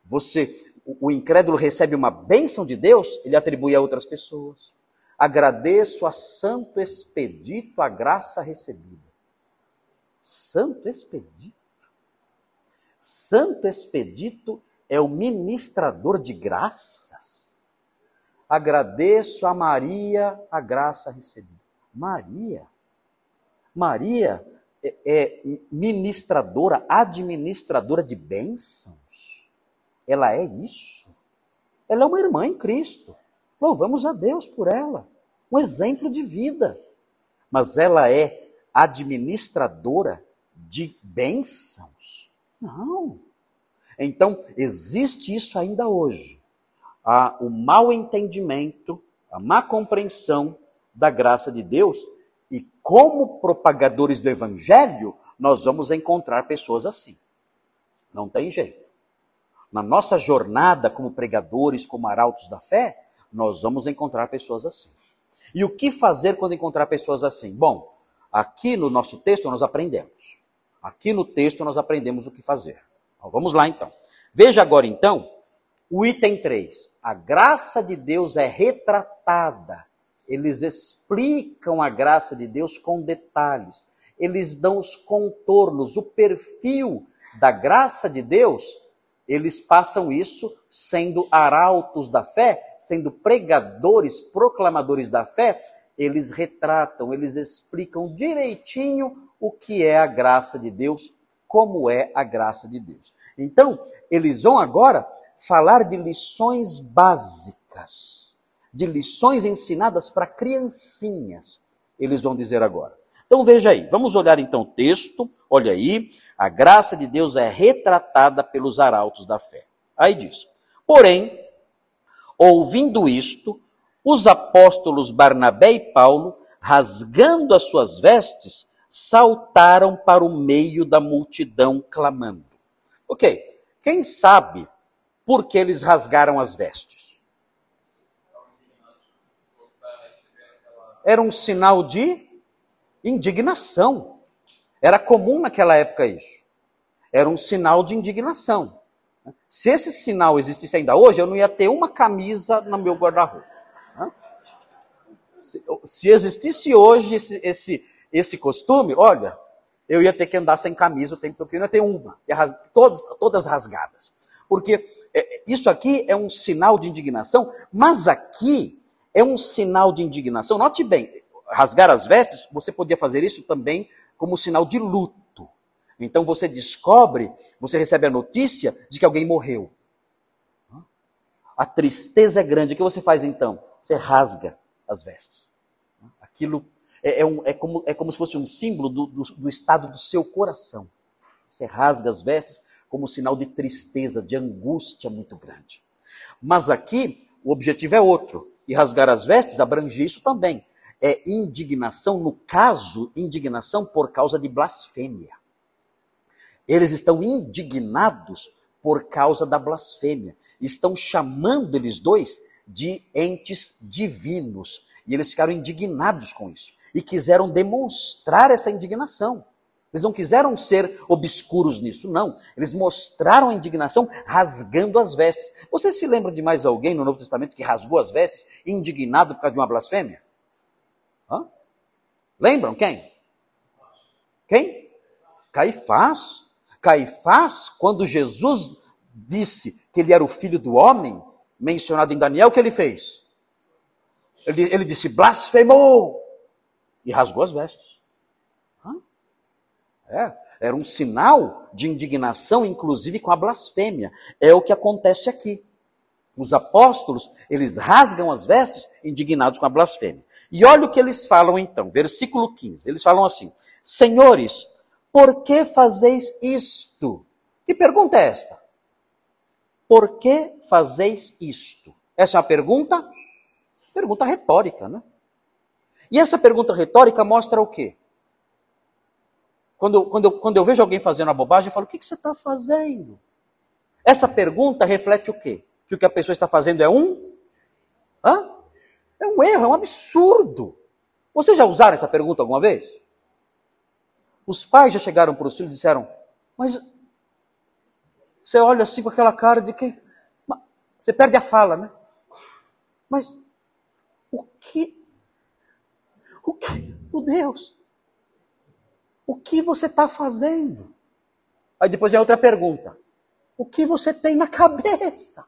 Você, o incrédulo recebe uma bênção de Deus, ele atribui a outras pessoas. Agradeço a Santo Expedito a graça recebida. Santo Expedito? Santo Expedito é o ministrador de graças. Agradeço a Maria a graça recebida. Maria? Maria é, é ministradora, administradora de bênçãos. Ela é isso. Ela é uma irmã em Cristo. Louvamos a Deus por ela. Um exemplo de vida. Mas ela é administradora de bênçãos? Não. Então, existe isso ainda hoje. Há o mau entendimento, a má compreensão da graça de Deus e como propagadores do evangelho, nós vamos encontrar pessoas assim. Não tem jeito. Na nossa jornada como pregadores, como arautos da fé, nós vamos encontrar pessoas assim. E o que fazer quando encontrar pessoas assim? Bom, aqui no nosso texto nós aprendemos. Aqui no texto nós aprendemos o que fazer. vamos lá então. Veja agora então o item 3. A graça de Deus é retratada eles explicam a graça de Deus com detalhes. Eles dão os contornos, o perfil da graça de Deus. Eles passam isso sendo arautos da fé, sendo pregadores, proclamadores da fé. Eles retratam, eles explicam direitinho o que é a graça de Deus, como é a graça de Deus. Então, eles vão agora falar de lições básicas de lições ensinadas para criancinhas, eles vão dizer agora. Então veja aí, vamos olhar então o texto, olha aí, a graça de Deus é retratada pelos arautos da fé. Aí diz: Porém, ouvindo isto, os apóstolos Barnabé e Paulo, rasgando as suas vestes, saltaram para o meio da multidão clamando. Ok, quem sabe por que eles rasgaram as vestes? era um sinal de indignação. Era comum naquela época isso. Era um sinal de indignação. Se esse sinal existisse ainda hoje, eu não ia ter uma camisa no meu guarda-roupa. Se, existisse hoje esse, esse, esse costume, olha, eu ia ter que andar sem camisa o tempo todo, eu ia ter uma, todas, todas rasgadas. Porque é, isso aqui é um sinal de indignação, mas aqui é um sinal de indignação. Note bem, rasgar as vestes, você podia fazer isso também como sinal de luto. Então você descobre, você recebe a notícia de que alguém morreu. A tristeza é grande. O que você faz então? Você rasga as vestes. Aquilo é, é, um, é, como, é como se fosse um símbolo do, do, do estado do seu coração. Você rasga as vestes como sinal de tristeza, de angústia muito grande. Mas aqui o objetivo é outro. E rasgar as vestes abrange isso também. É indignação, no caso, indignação por causa de blasfêmia. Eles estão indignados por causa da blasfêmia. Estão chamando eles dois de entes divinos. E eles ficaram indignados com isso. E quiseram demonstrar essa indignação. Eles não quiseram ser obscuros nisso, não. Eles mostraram a indignação rasgando as vestes. Você se lembra de mais alguém no Novo Testamento que rasgou as vestes, indignado por causa de uma blasfêmia? Hã? Lembram quem? Quem? Caifás. Caifás, quando Jesus disse que ele era o filho do homem, mencionado em Daniel, o que ele fez? Ele, ele disse, blasfemou! E rasgou as vestes. É, era um sinal de indignação, inclusive com a blasfêmia. É o que acontece aqui. Os apóstolos, eles rasgam as vestes indignados com a blasfêmia. E olha o que eles falam então, versículo 15. Eles falam assim: Senhores, por que fazeis isto? Que pergunta é esta? Por que fazeis isto? Essa é uma pergunta? Pergunta retórica, né? E essa pergunta retórica mostra o quê? Quando, quando, eu, quando eu vejo alguém fazendo a bobagem, eu falo: o que, que você está fazendo? Essa pergunta reflete o quê? Que o que a pessoa está fazendo é um? Hã? É um erro, é um absurdo. Vocês já usaram essa pergunta alguma vez? Os pais já chegaram para os filhos e disseram, mas você olha assim com aquela cara de quem? Você perde a fala, né? Mas o que? O que? Meu Deus! O que você está fazendo? Aí depois é outra pergunta. O que você tem na cabeça?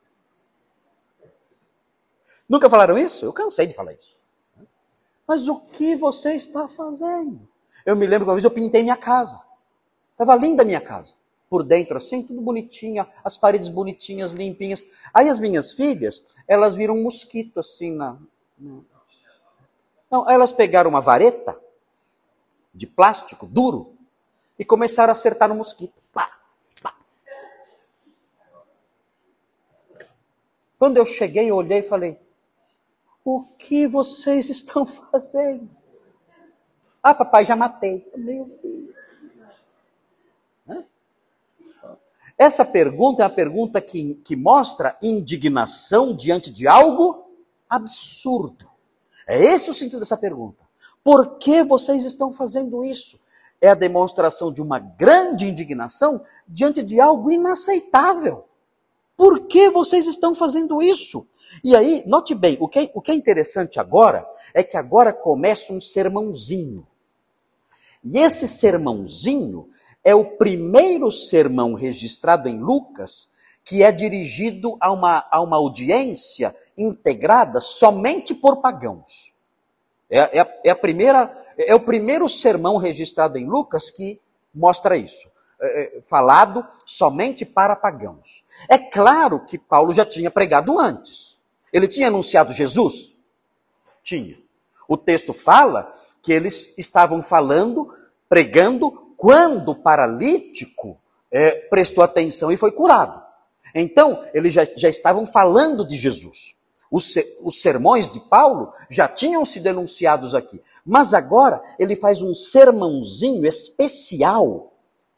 Nunca falaram isso? Eu cansei de falar isso. Mas o que você está fazendo? Eu me lembro que uma vez eu pintei minha casa. Estava linda a minha casa. Por dentro, assim, tudo bonitinha, as paredes bonitinhas, limpinhas. Aí as minhas filhas, elas viram um mosquito assim na. Não, elas pegaram uma vareta de plástico duro e começaram a acertar no mosquito. Pá, pá. Quando eu cheguei, eu olhei e falei: O que vocês estão fazendo? Ah, papai, já matei. Meu Deus. Essa pergunta é uma pergunta que, que mostra indignação diante de algo absurdo. É esse o sentido dessa pergunta. Por que vocês estão fazendo isso? É a demonstração de uma grande indignação diante de algo inaceitável. Por que vocês estão fazendo isso? E aí, note bem, o que, é, o que é interessante agora é que agora começa um sermãozinho. E esse sermãozinho é o primeiro sermão registrado em Lucas que é dirigido a uma, a uma audiência integrada somente por pagãos. É, é, é, a primeira, é o primeiro sermão registrado em Lucas que mostra isso. É, é, falado somente para pagãos. É claro que Paulo já tinha pregado antes. Ele tinha anunciado Jesus? Tinha. O texto fala que eles estavam falando, pregando quando o paralítico é, prestou atenção e foi curado. Então, eles já, já estavam falando de Jesus. Os, os sermões de Paulo já tinham sido denunciados aqui. Mas agora ele faz um sermãozinho especial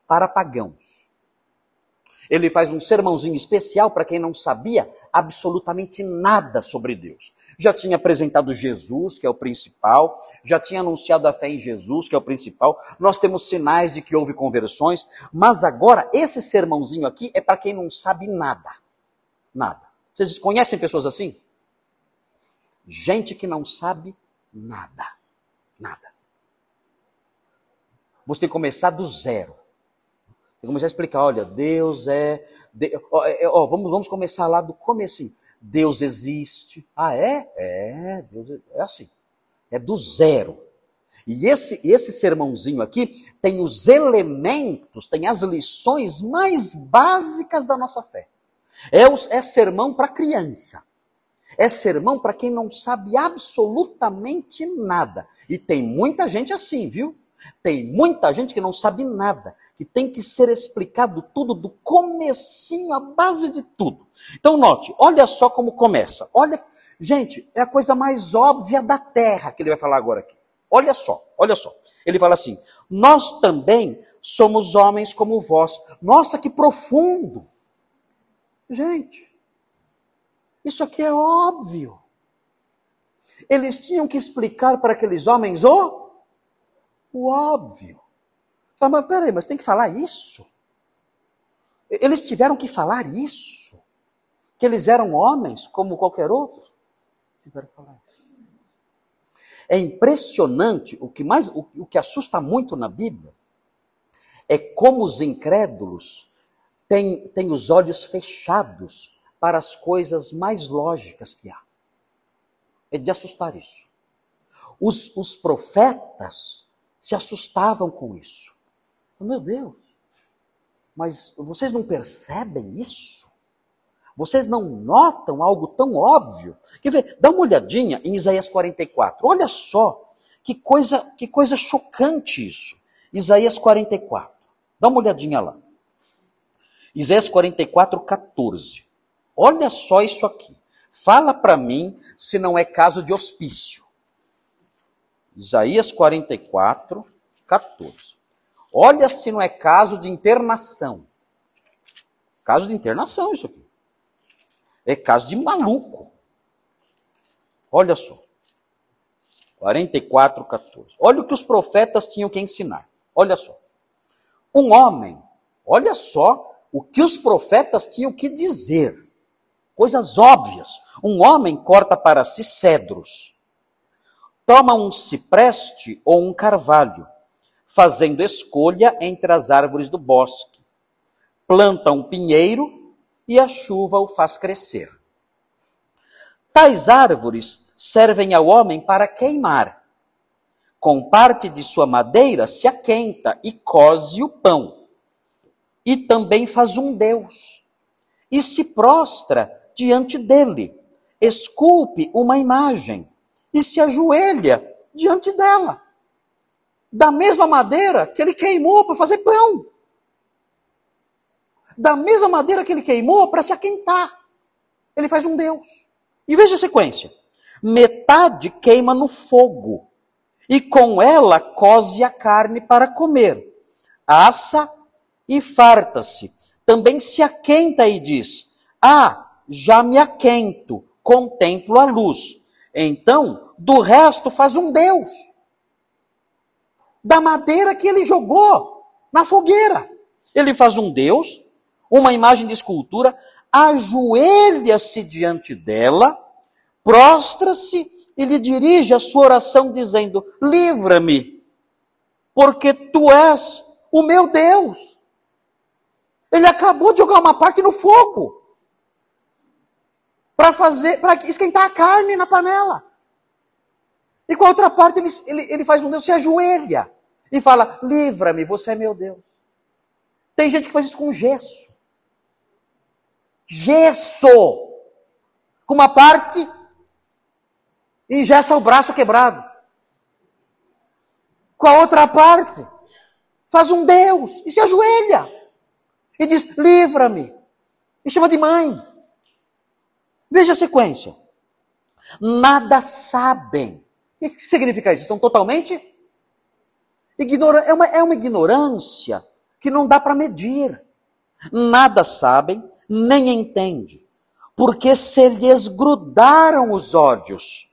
para pagãos. Ele faz um sermãozinho especial para quem não sabia absolutamente nada sobre Deus. Já tinha apresentado Jesus, que é o principal, já tinha anunciado a fé em Jesus, que é o principal. Nós temos sinais de que houve conversões, mas agora esse sermãozinho aqui é para quem não sabe nada. Nada. Vocês conhecem pessoas assim? Gente que não sabe nada. Nada. Você tem que começar do zero. Que começar a explicar, olha, Deus é de, ó, é, ó, vamos, vamos começar lá do começo. Deus existe. Ah, é? É, Deus é, é assim. É do zero. E esse, esse sermãozinho aqui tem os elementos, tem as lições mais básicas da nossa fé. É, é sermão para criança. É sermão para quem não sabe absolutamente nada. E tem muita gente assim, viu? Tem muita gente que não sabe nada, que tem que ser explicado tudo do comecinho, a base de tudo. Então note, olha só como começa. Olha, gente, é a coisa mais óbvia da terra que ele vai falar agora aqui. Olha só, olha só. Ele fala assim: "Nós também somos homens como vós". Nossa, que profundo. Gente, isso aqui é óbvio. Eles tinham que explicar para aqueles homens o o óbvio. Fala, mas peraí, mas tem que falar isso? Eles tiveram que falar isso? Que eles eram homens como qualquer outro? Tiveram que falar isso. É impressionante, o que mais, o, o que assusta muito na Bíblia é como os incrédulos têm, têm os olhos fechados para as coisas mais lógicas que há. É de assustar isso. Os, os profetas se assustavam com isso. Meu Deus, mas vocês não percebem isso? Vocês não notam algo tão óbvio? Quer ver? Dá uma olhadinha em Isaías 44. Olha só que coisa, que coisa chocante isso. Isaías 44. Dá uma olhadinha lá. Isaías 44, 14. Olha só isso aqui. Fala para mim se não é caso de hospício. Isaías 44, 14. Olha se não é caso de internação. caso de internação isso aqui. É caso de maluco. Olha só. 44, 14. Olha o que os profetas tinham que ensinar. Olha só. Um homem, olha só o que os profetas tinham que dizer. Coisas óbvias. Um homem corta para si cedros. Toma um cipreste ou um carvalho, fazendo escolha entre as árvores do bosque. Planta um pinheiro e a chuva o faz crescer. Tais árvores servem ao homem para queimar. Com parte de sua madeira se aquenta e cose o pão. E também faz um Deus. E se prostra diante dele. Esculpe uma imagem e se ajoelha diante dela. Da mesma madeira que ele queimou para fazer pão da mesma madeira que ele queimou para se aquentar. Ele faz um Deus. E veja a sequência: metade queima no fogo, e com ela cose a carne para comer, assa e farta-se. Também se aquenta e diz: Ah, já me aquento, contemplo a luz. Então, do resto faz um Deus. Da madeira que ele jogou na fogueira. Ele faz um Deus uma imagem de escultura, ajoelha-se diante dela, prostra-se e lhe dirige a sua oração dizendo: Livra-me, porque tu és o meu Deus. Ele acabou de jogar uma parte no fogo para fazer, para esquentar a carne na panela. E com a outra parte ele, ele, ele faz um Deus, se ajoelha e fala: Livra-me, você é meu Deus. Tem gente que faz isso com gesso gesso. Com uma parte engessa o braço quebrado. Com a outra parte, faz um Deus e se ajoelha. E diz: livra-me. E chama de mãe. Veja a sequência. Nada sabem. O que significa isso? Estão totalmente ignorantes. É uma, é uma ignorância que não dá para medir. Nada sabem, nem entende, porque se lhes grudaram os olhos,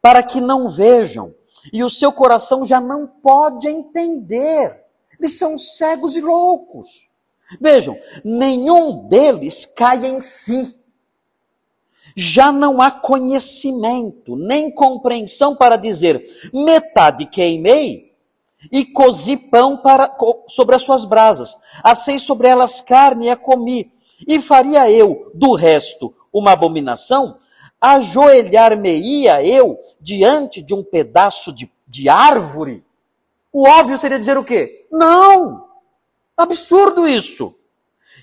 para que não vejam, e o seu coração já não pode entender. Eles são cegos e loucos. Vejam, nenhum deles cai em si. Já não há conhecimento, nem compreensão para dizer: metade queimei e cozi pão para, sobre as suas brasas, assei sobre elas carne e a comi. E faria eu do resto uma abominação? Ajoelhar-me-ia eu diante de um pedaço de, de árvore? O óbvio seria dizer o quê? Não! Absurdo isso!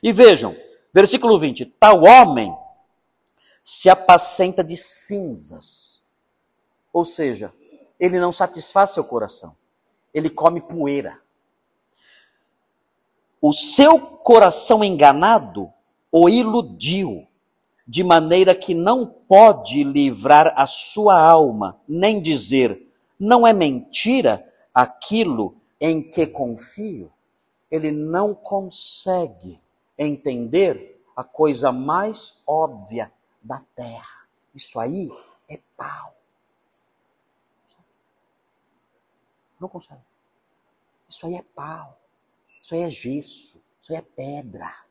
E vejam, versículo 20: Tal homem se apacenta de cinzas. Ou seja, ele não satisfaz seu coração, ele come poeira. O seu coração enganado o iludiu, de maneira que não pode livrar a sua alma, nem dizer, não é mentira aquilo em que confio. Ele não consegue entender a coisa mais óbvia da terra. Isso aí é pau. Não consegue. Isso aí é pau. Isso aí é gesso. Isso aí é pedra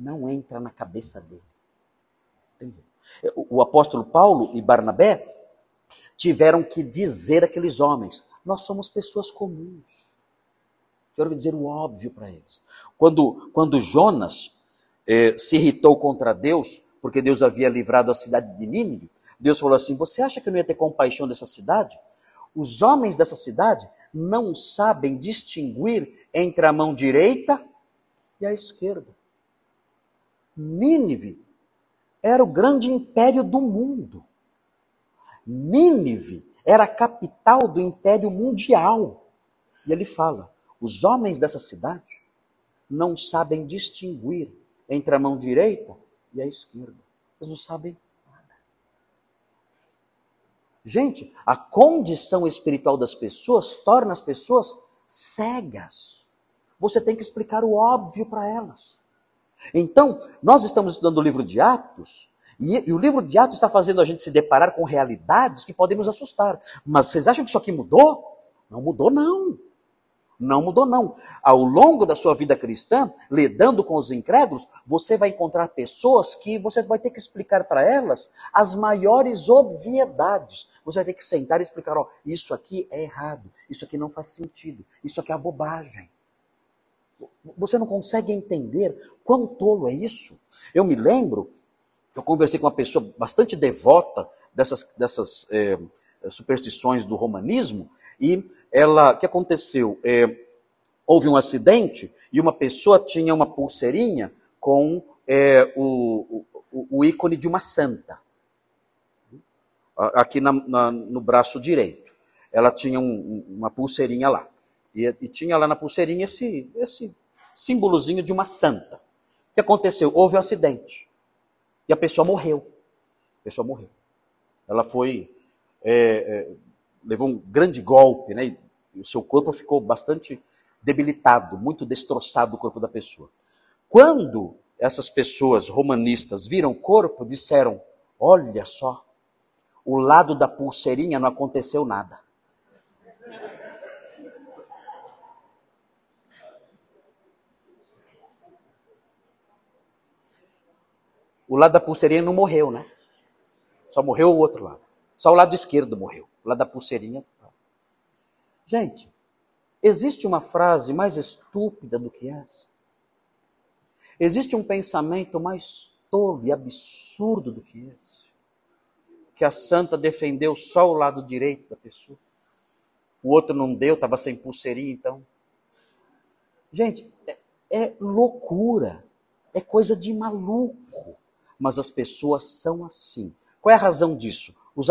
não entra na cabeça dele. Entende? O apóstolo Paulo e Barnabé tiveram que dizer àqueles homens: nós somos pessoas comuns. Quero dizer o óbvio para eles. Quando, quando Jonas eh, se irritou contra Deus, porque Deus havia livrado a cidade de Nínive, Deus falou assim: Você acha que eu não ia ter compaixão dessa cidade? Os homens dessa cidade não sabem distinguir entre a mão direita e a esquerda. Nínive era o grande império do mundo. Nínive era a capital do império mundial. E ele fala: os homens dessa cidade não sabem distinguir entre a mão direita e a esquerda. Eles não sabem nada. Gente, a condição espiritual das pessoas torna as pessoas cegas. Você tem que explicar o óbvio para elas. Então, nós estamos estudando o livro de Atos, e, e, o livro de Atos está fazendo a gente se deparar com realidades que podem nos assustar. Mas vocês acham que isso aqui mudou? Não mudou, não. Não mudou, não. Ao longo da sua vida cristã, lidando com os incrédulos, você vai encontrar pessoas que você vai ter que explicar para elas as maiores obviedades. Você vai ter que sentar e explicar: ó, isso aqui é errado, isso aqui não faz sentido, isso aqui é bobagem. Você não consegue entender quão tolo é isso. Eu me lembro, eu conversei com uma pessoa bastante devota dessas, dessas é, superstições do romanismo, e ela, o que aconteceu? É, houve um acidente e uma pessoa tinha uma pulseirinha com é, o, o, o, ícone de uma santa, aqui na, na, no braço direito. Ela tinha um, uma pulseirinha lá. E, e, tinha lá na pulseirinha esse, esse símbolozinho de uma santa. O que aconteceu? Houve um acidente. E a pessoa morreu. A pessoa morreu. Ela foi é, é, levou um grande golpe, né? E o seu corpo ficou bastante debilitado, muito destroçado o corpo da pessoa. Quando essas pessoas romanistas viram o corpo, disseram: Olha só, o lado da pulseirinha não aconteceu nada. O lado da pulseirinha não morreu, né? Só morreu o outro lado. Só o lado esquerdo morreu lá da pulseirinha. Gente, existe uma frase mais estúpida do que essa? Existe um pensamento mais tolo e absurdo do que esse? Que a santa defendeu só o lado direito da pessoa. O outro não deu, estava sem pulseirinha, então. Gente, é, é loucura. É coisa de maluco. Mas as pessoas são assim. Qual é a razão disso? Os,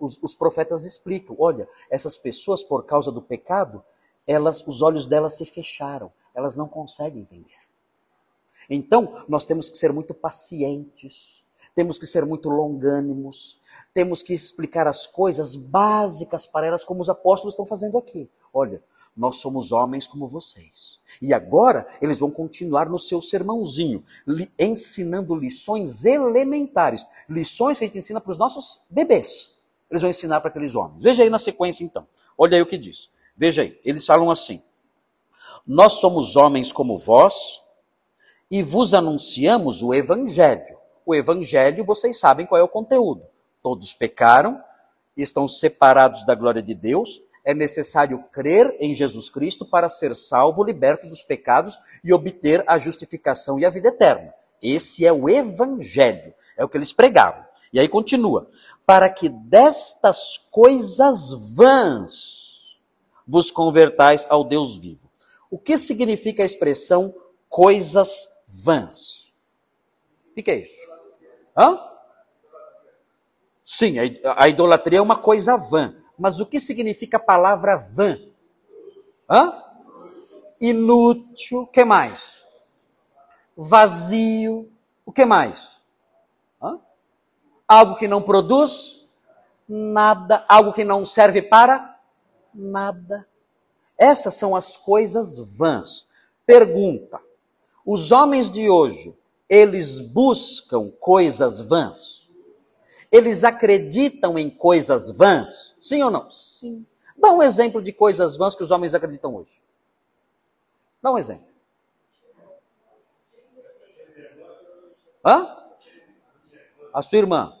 os, os, profetas explicam: olha, essas pessoas, por causa do pecado, elas, os olhos delas se fecharam, elas não conseguem entender. Então, nós temos que ser muito pacientes, temos que ser muito longânimos, temos que explicar as coisas básicas para elas, como os apóstolos estão fazendo aqui. Olha, nós somos homens como vocês. E agora eles vão continuar no seu sermãozinho, li, ensinando lições elementares, lições que a gente ensina para os nossos bebês. Eles vão ensinar para aqueles homens. Veja aí na sequência então. Olha aí o que diz. Veja aí. Eles falam assim: Nós somos homens como vós e vos anunciamos o evangelho. O evangelho, vocês sabem qual é o conteúdo. Todos pecaram, estão separados da glória de Deus é necessário crer em Jesus Cristo para ser salvo, liberto dos pecados e obter a justificação e a vida eterna. Esse é o evangelho, é o que eles pregavam. E aí continua: para que destas coisas vãs vos convertais ao Deus vivo. O que significa a expressão coisas vãs? O que é isso? Hã? Sim, a idolatria é uma coisa vã. Mas o que significa a palavra vã? Hã? Inútil. O que mais? Vazio. O que mais? Hã? Algo que não produz nada. Algo que não serve para nada. Essas são as coisas vãs. Pergunta: os homens de hoje, eles buscam coisas vãs? Eles acreditam em coisas vãs? Sim ou não? Sim. Dá um exemplo de coisas vãs que os homens acreditam hoje. Dá um exemplo. Hã? A sua irmã.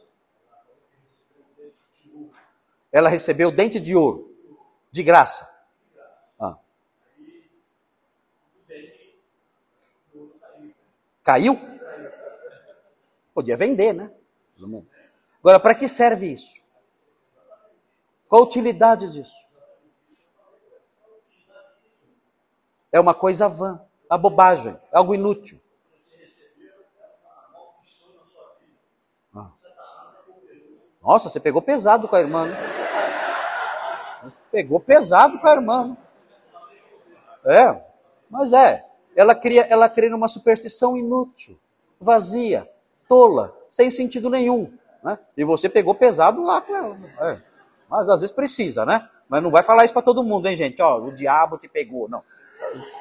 Ela recebeu dente de ouro. De graça. Ah. Caiu? Podia vender, né? Pelo menos. Agora, para que serve isso? Qual a utilidade disso? É uma coisa vã, a bobagem, algo inútil. Ah. Nossa, você pegou pesado com a irmã. Né? Pegou pesado com a irmã. É, mas é. Ela cria, ela cria numa superstição inútil, vazia, tola, sem sentido nenhum. Né? E você pegou pesado lá com ela. É. Mas às vezes precisa, né? Mas não vai falar isso para todo mundo, hein, gente? Ó, o diabo te pegou. Não.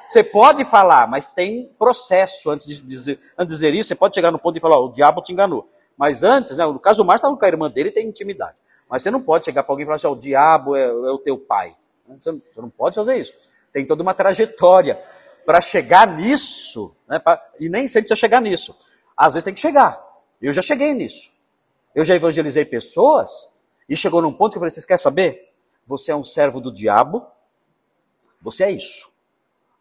Você pode falar, mas tem processo antes de dizer, antes de dizer isso. Você pode chegar no ponto e falar: o diabo te enganou. Mas antes, né, no caso o Márcio estava com a irmã dele e tem intimidade. Mas você não pode chegar para alguém e falar assim: o diabo é, é, o teu pai. Você não, você não pode fazer isso. Tem toda uma trajetória para chegar nisso. Né, pra, e nem sempre precisa chegar nisso. Às vezes tem que chegar. Eu já cheguei nisso. Eu já evangelizei pessoas e chegou num ponto que eu falei: vocês querem saber? Você é um servo do diabo. Você é isso.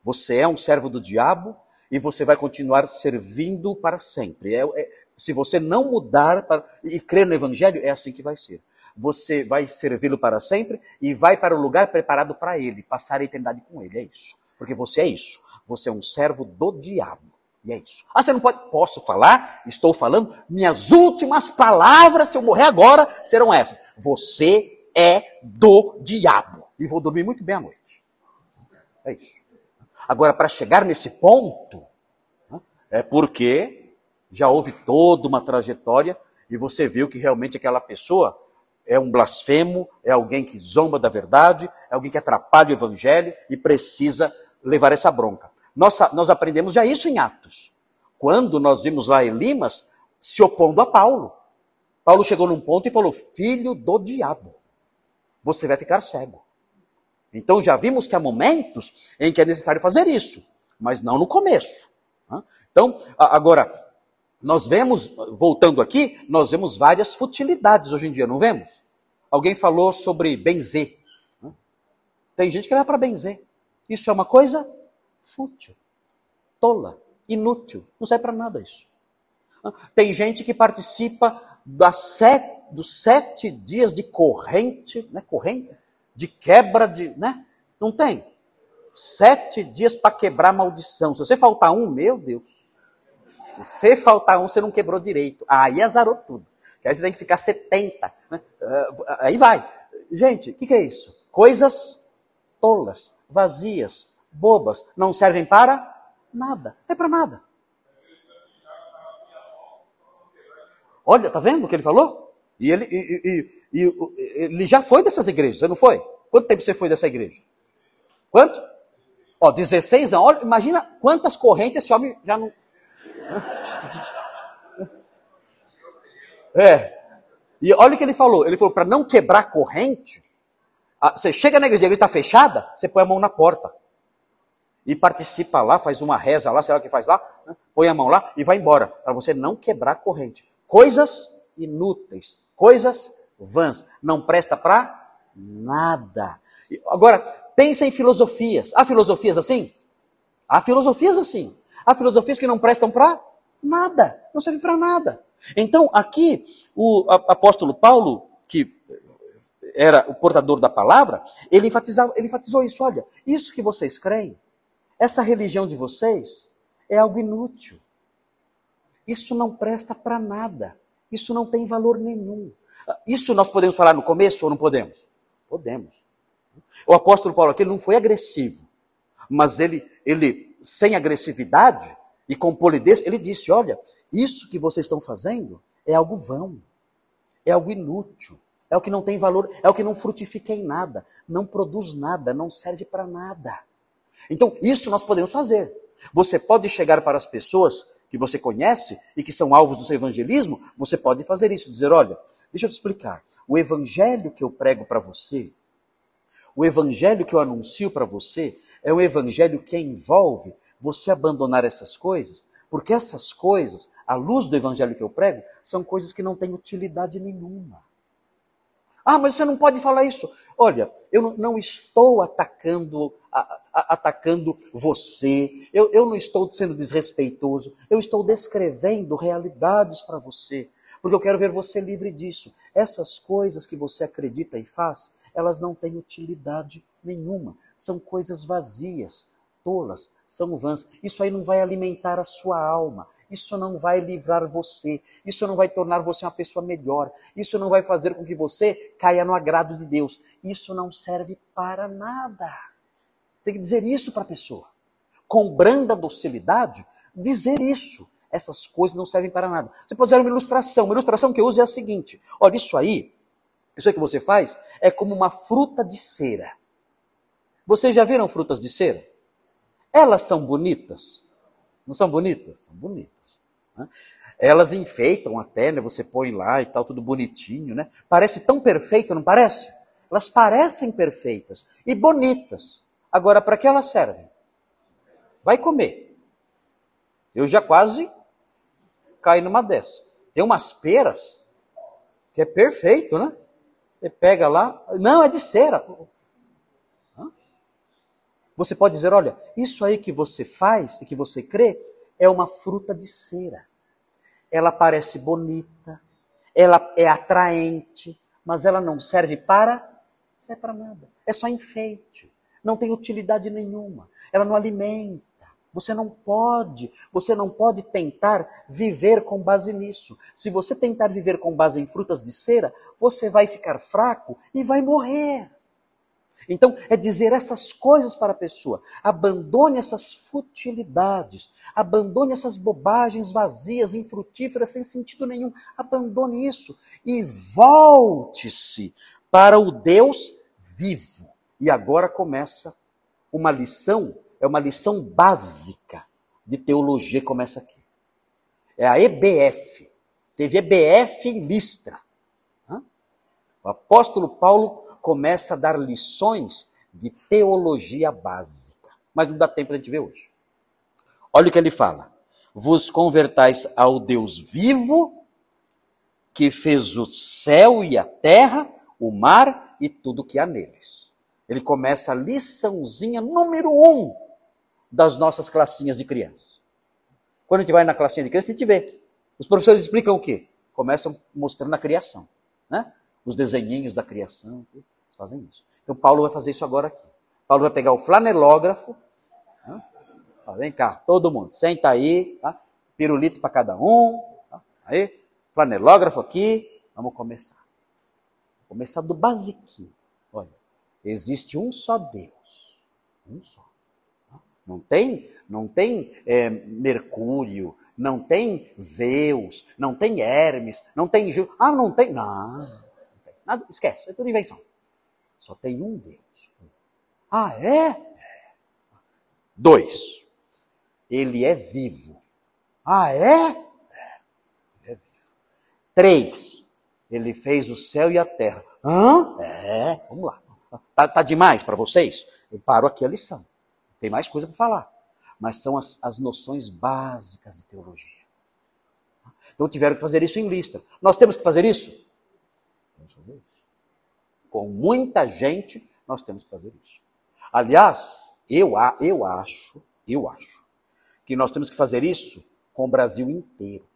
Você é um servo do diabo e você vai continuar servindo para sempre. É, é, se você não mudar para, e crer no Evangelho, é assim que vai ser. Você vai servi-lo para sempre e vai para o lugar preparado para ele, passar a eternidade com ele. É isso. Porque você é isso. Você é um servo do diabo. E é isso. Ah, você não pode. Posso falar? Estou falando. Minhas últimas palavras, se eu morrer agora, serão essas. Você é do diabo. E vou dormir muito bem à noite. É isso. Agora, para chegar nesse ponto, né, é porque já houve toda uma trajetória e você viu que realmente aquela pessoa é um blasfemo, é alguém que zomba da verdade, é alguém que atrapalha o evangelho e precisa levar essa bronca. Nós, nós aprendemos já isso em Atos. Quando nós vimos lá Elimas se opondo a Paulo. Paulo chegou num ponto e falou: Filho do diabo, você vai ficar cego. Então já vimos que há momentos em que é necessário fazer isso, mas não no começo. Então, agora, nós vemos, voltando aqui, nós vemos várias futilidades hoje em dia, não vemos? Alguém falou sobre benzer. Tem gente que vai para benzer. Isso é uma coisa fútil, tola, inútil. Não serve para nada isso. Tem gente que participa sete, dos sete dias de corrente, né? Corrente? de quebra de. Né? Não tem. Sete dias para quebrar maldição. Se você faltar um, meu Deus. Se faltar um, você não quebrou direito. Aí azarou tudo. Aí você tem que ficar 70. Né? Ah, aí vai. Gente, o que, que é isso? Coisas tolas, vazias, bobas, não servem para nada. É para nada. Olha, tá vendo o que ele falou? E ele, e, e, e ele já foi dessas igrejas, você não foi? Quanto tempo você foi dessa igreja? Quanto? Ó, 16 anos. Olha, imagina quantas correntes esse homem já não. É. E olha o que ele falou. Ele falou: para não quebrar corrente, você chega na igreja, a igreja está fechada, você põe a mão na porta. E participa lá, faz uma reza lá, sei lá o que faz lá, né? põe a mão lá e vai embora. Para você não quebrar corrente. Coisas inúteis, coisas vãs, não presta para nada. Agora, pensa em filosofias. Há filosofias assim? Há filosofias assim. Há filosofias que não prestam para nada, não servem para nada. Então, aqui, o apóstolo Paulo, que era o portador da palavra, ele, enfatizava, ele enfatizou isso: olha, isso que vocês creem, essa religião de vocês, é algo inútil. Isso não presta para nada. Isso não tem valor nenhum. Isso nós podemos falar no começo ou não podemos? Podemos. O apóstolo Paulo aqui não foi agressivo, mas ele, ele sem agressividade e com polidez, ele disse: Olha, isso que vocês estão fazendo é algo vão, é algo inútil, é o que não tem valor, é o que não frutifica em nada, não produz nada, não serve para nada. Então, isso nós podemos fazer. Você pode chegar para as pessoas que você conhece e que são alvos do seu evangelismo, você pode fazer isso, dizer, olha, deixa eu te explicar, o evangelho que eu prego para você, o evangelho que eu anuncio para você, é um evangelho que envolve você abandonar essas coisas, porque essas coisas, à luz do evangelho que eu prego, são coisas que não têm utilidade nenhuma. Ah, mas você não pode falar isso. Olha, eu não estou atacando, a, a, atacando você, eu, eu não estou sendo desrespeitoso, eu estou descrevendo realidades para você, porque eu quero ver você livre disso. Essas coisas que você acredita e faz, elas não têm utilidade nenhuma, são coisas vazias, tolas, são vãs. Isso aí não vai alimentar a sua alma, isso não vai livrar você, isso não vai tornar você uma pessoa melhor, isso não vai fazer com que você caia no agrado de Deus. Isso não serve para nada. Tem que dizer isso para a pessoa. Com branda docilidade, dizer isso. Essas coisas não servem para nada. Você pode usar uma ilustração. Uma ilustração que eu uso é a seguinte: olha, isso aí, isso aí que você faz, é como uma fruta de cera. Vocês já viram frutas de cera? Elas são bonitas? Não são bonitas? São bonitas. Né? Elas enfeitam até, né? Você põe lá e tal, tudo bonitinho, né? Parece tão perfeito, não parece? Elas parecem perfeitas e bonitas. Agora, para que elas servem? Vai comer. Eu já quase caí numa dessa. Tem umas peras que é perfeito, né? Você pega lá, não, é de cera. Você pode dizer, olha, isso aí que você faz e que você crê é uma fruta de cera. Ela parece bonita, ela é atraente, mas ela não serve para serve para nada. É só enfeite. Não tem utilidade nenhuma. Ela não alimenta. Você não pode, você não pode tentar viver com base nisso. Se você tentar viver com base em frutas de cera, você vai ficar fraco e vai morrer. Então, é dizer essas coisas para a pessoa. Abandone essas futilidades. Abandone essas bobagens vazias, infrutíferas, sem sentido nenhum. Abandone isso. E volte-se para o Deus vivo. E agora começa uma lição, é uma lição básica de teologia, começa aqui. É a EBF. Teve EBF em Listra. O apóstolo Paulo começa a dar lições de teologia básica. Mas não dá tempo a gente ver hoje. Olha o que ele fala. Vos convertais ao Deus vivo, que fez o céu e a terra, o mar e tudo que há neles. Ele começa a liçãozinha número um das nossas classinhas de crianças. Quando a gente vai na classinha de criança, a gente vê. Os professores explicam o quê? Começam mostrando a criação, né? Os desenhinhos da criação, fazem isso. Então Paulo vai fazer isso agora aqui. Paulo vai pegar o flanelógrafo, né? vem cá, todo mundo, senta aí, tá? pirulito para cada um, tá? aí, flanelógrafo aqui, vamos começar. Começar do basiquinho. Olha, existe um só Deus. Um só. Não tem, não tem é, Mercúrio, não tem Zeus, não tem Hermes, não tem Gil. Ah, não tem. Não. Nada, esquece, é tudo invenção. Só tem um Deus. Ah, é? é? Dois. Ele é vivo. Ah, é? É. Ele é vivo. Três. Ele fez o céu e a terra. Hã? É, vamos lá. Tá, tá demais para vocês? Eu paro aqui a lição. Tem mais coisa para falar. Mas são as, as noções básicas de teologia. Então tiveram que fazer isso em lista. Nós temos que fazer isso? Temos que fazer isso. Com muita gente, nós temos que fazer isso. Aliás, eu, eu acho, eu acho, que nós temos que fazer isso com o Brasil inteiro.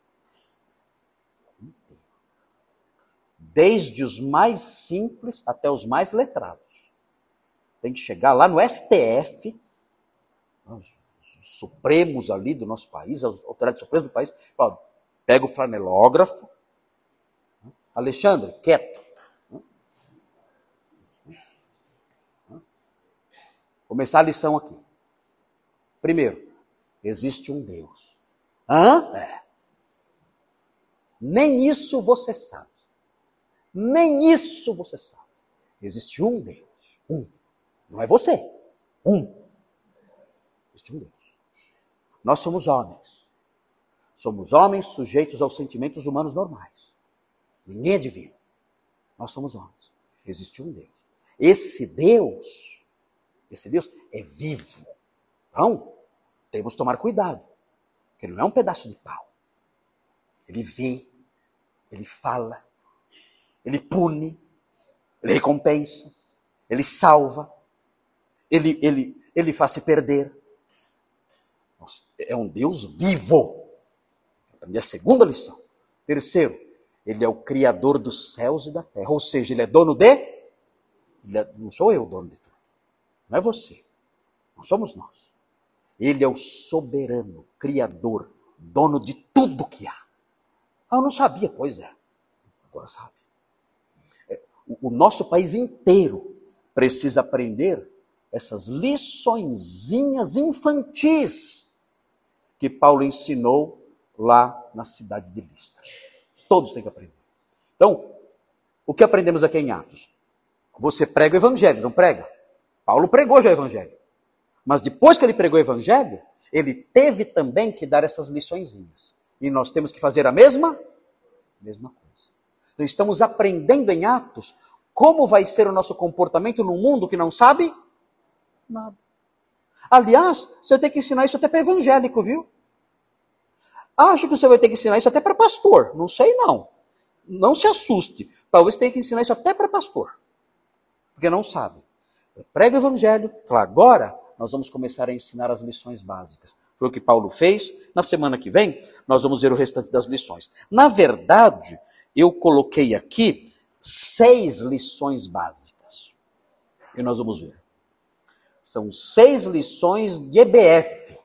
desde os mais simples até os mais letrados. Tem que chegar lá no STF, os, supremos ali do nosso país, as autoridades supremas do país, pega o flanelógrafo, Alexandre, quieto. Começar a lição aqui. Primeiro, existe um Deus. Hã? É. Nem isso você sabe. Nem isso você sabe. Existe um Deus. Um. Não é você. Um. Existe um Deus. Nós somos homens. Somos homens sujeitos aos sentimentos humanos normais. Ninguém é divino. Nós somos homens. Existe um Deus. Esse Deus, esse Deus é vivo. Então, temos que tomar cuidado. Porque não é um pedaço de pau. Ele vê, ele fala, ele pune, ele recompensa, ele salva, ele, ele, ele faz se perder. É um Deus vivo. Aprendi a segunda lição. Terceiro, ele é o criador dos céus e da terra. Ou seja, ele é dono de. É, não sou eu dono de. Não é você. Não somos nós. Ele é o soberano, criador, dono de tudo que há. Ah, eu não sabia, pois é. Agora sabe o nosso país inteiro precisa aprender essas liçõezinhas infantis que Paulo ensinou lá na cidade de Listra. Todos têm que aprender. Então, o que aprendemos aqui em Atos? Você prega o evangelho, não prega? Paulo pregou já o evangelho. Mas depois que ele pregou o evangelho, ele teve também que dar essas liçõezinhas. E nós temos que fazer a mesma mesma coisa. Então estamos aprendendo em Atos como vai ser o nosso comportamento num mundo que não sabe nada. Aliás, você ter que ensinar isso até para evangélico, viu? Acho que você vai ter que ensinar isso até para pastor. Não sei não. Não se assuste. Talvez tenha que ensinar isso até para pastor. Porque não sabe. Prega o evangelho. Fala, agora nós vamos começar a ensinar as lições básicas. Foi o que Paulo fez. Na semana que vem, nós vamos ver o restante das lições. Na verdade, eu coloquei aqui seis lições básicas. E nós vamos ver. São seis lições de EBF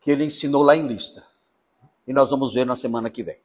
que ele ensinou lá em Lista. E nós vamos ver na semana que vem.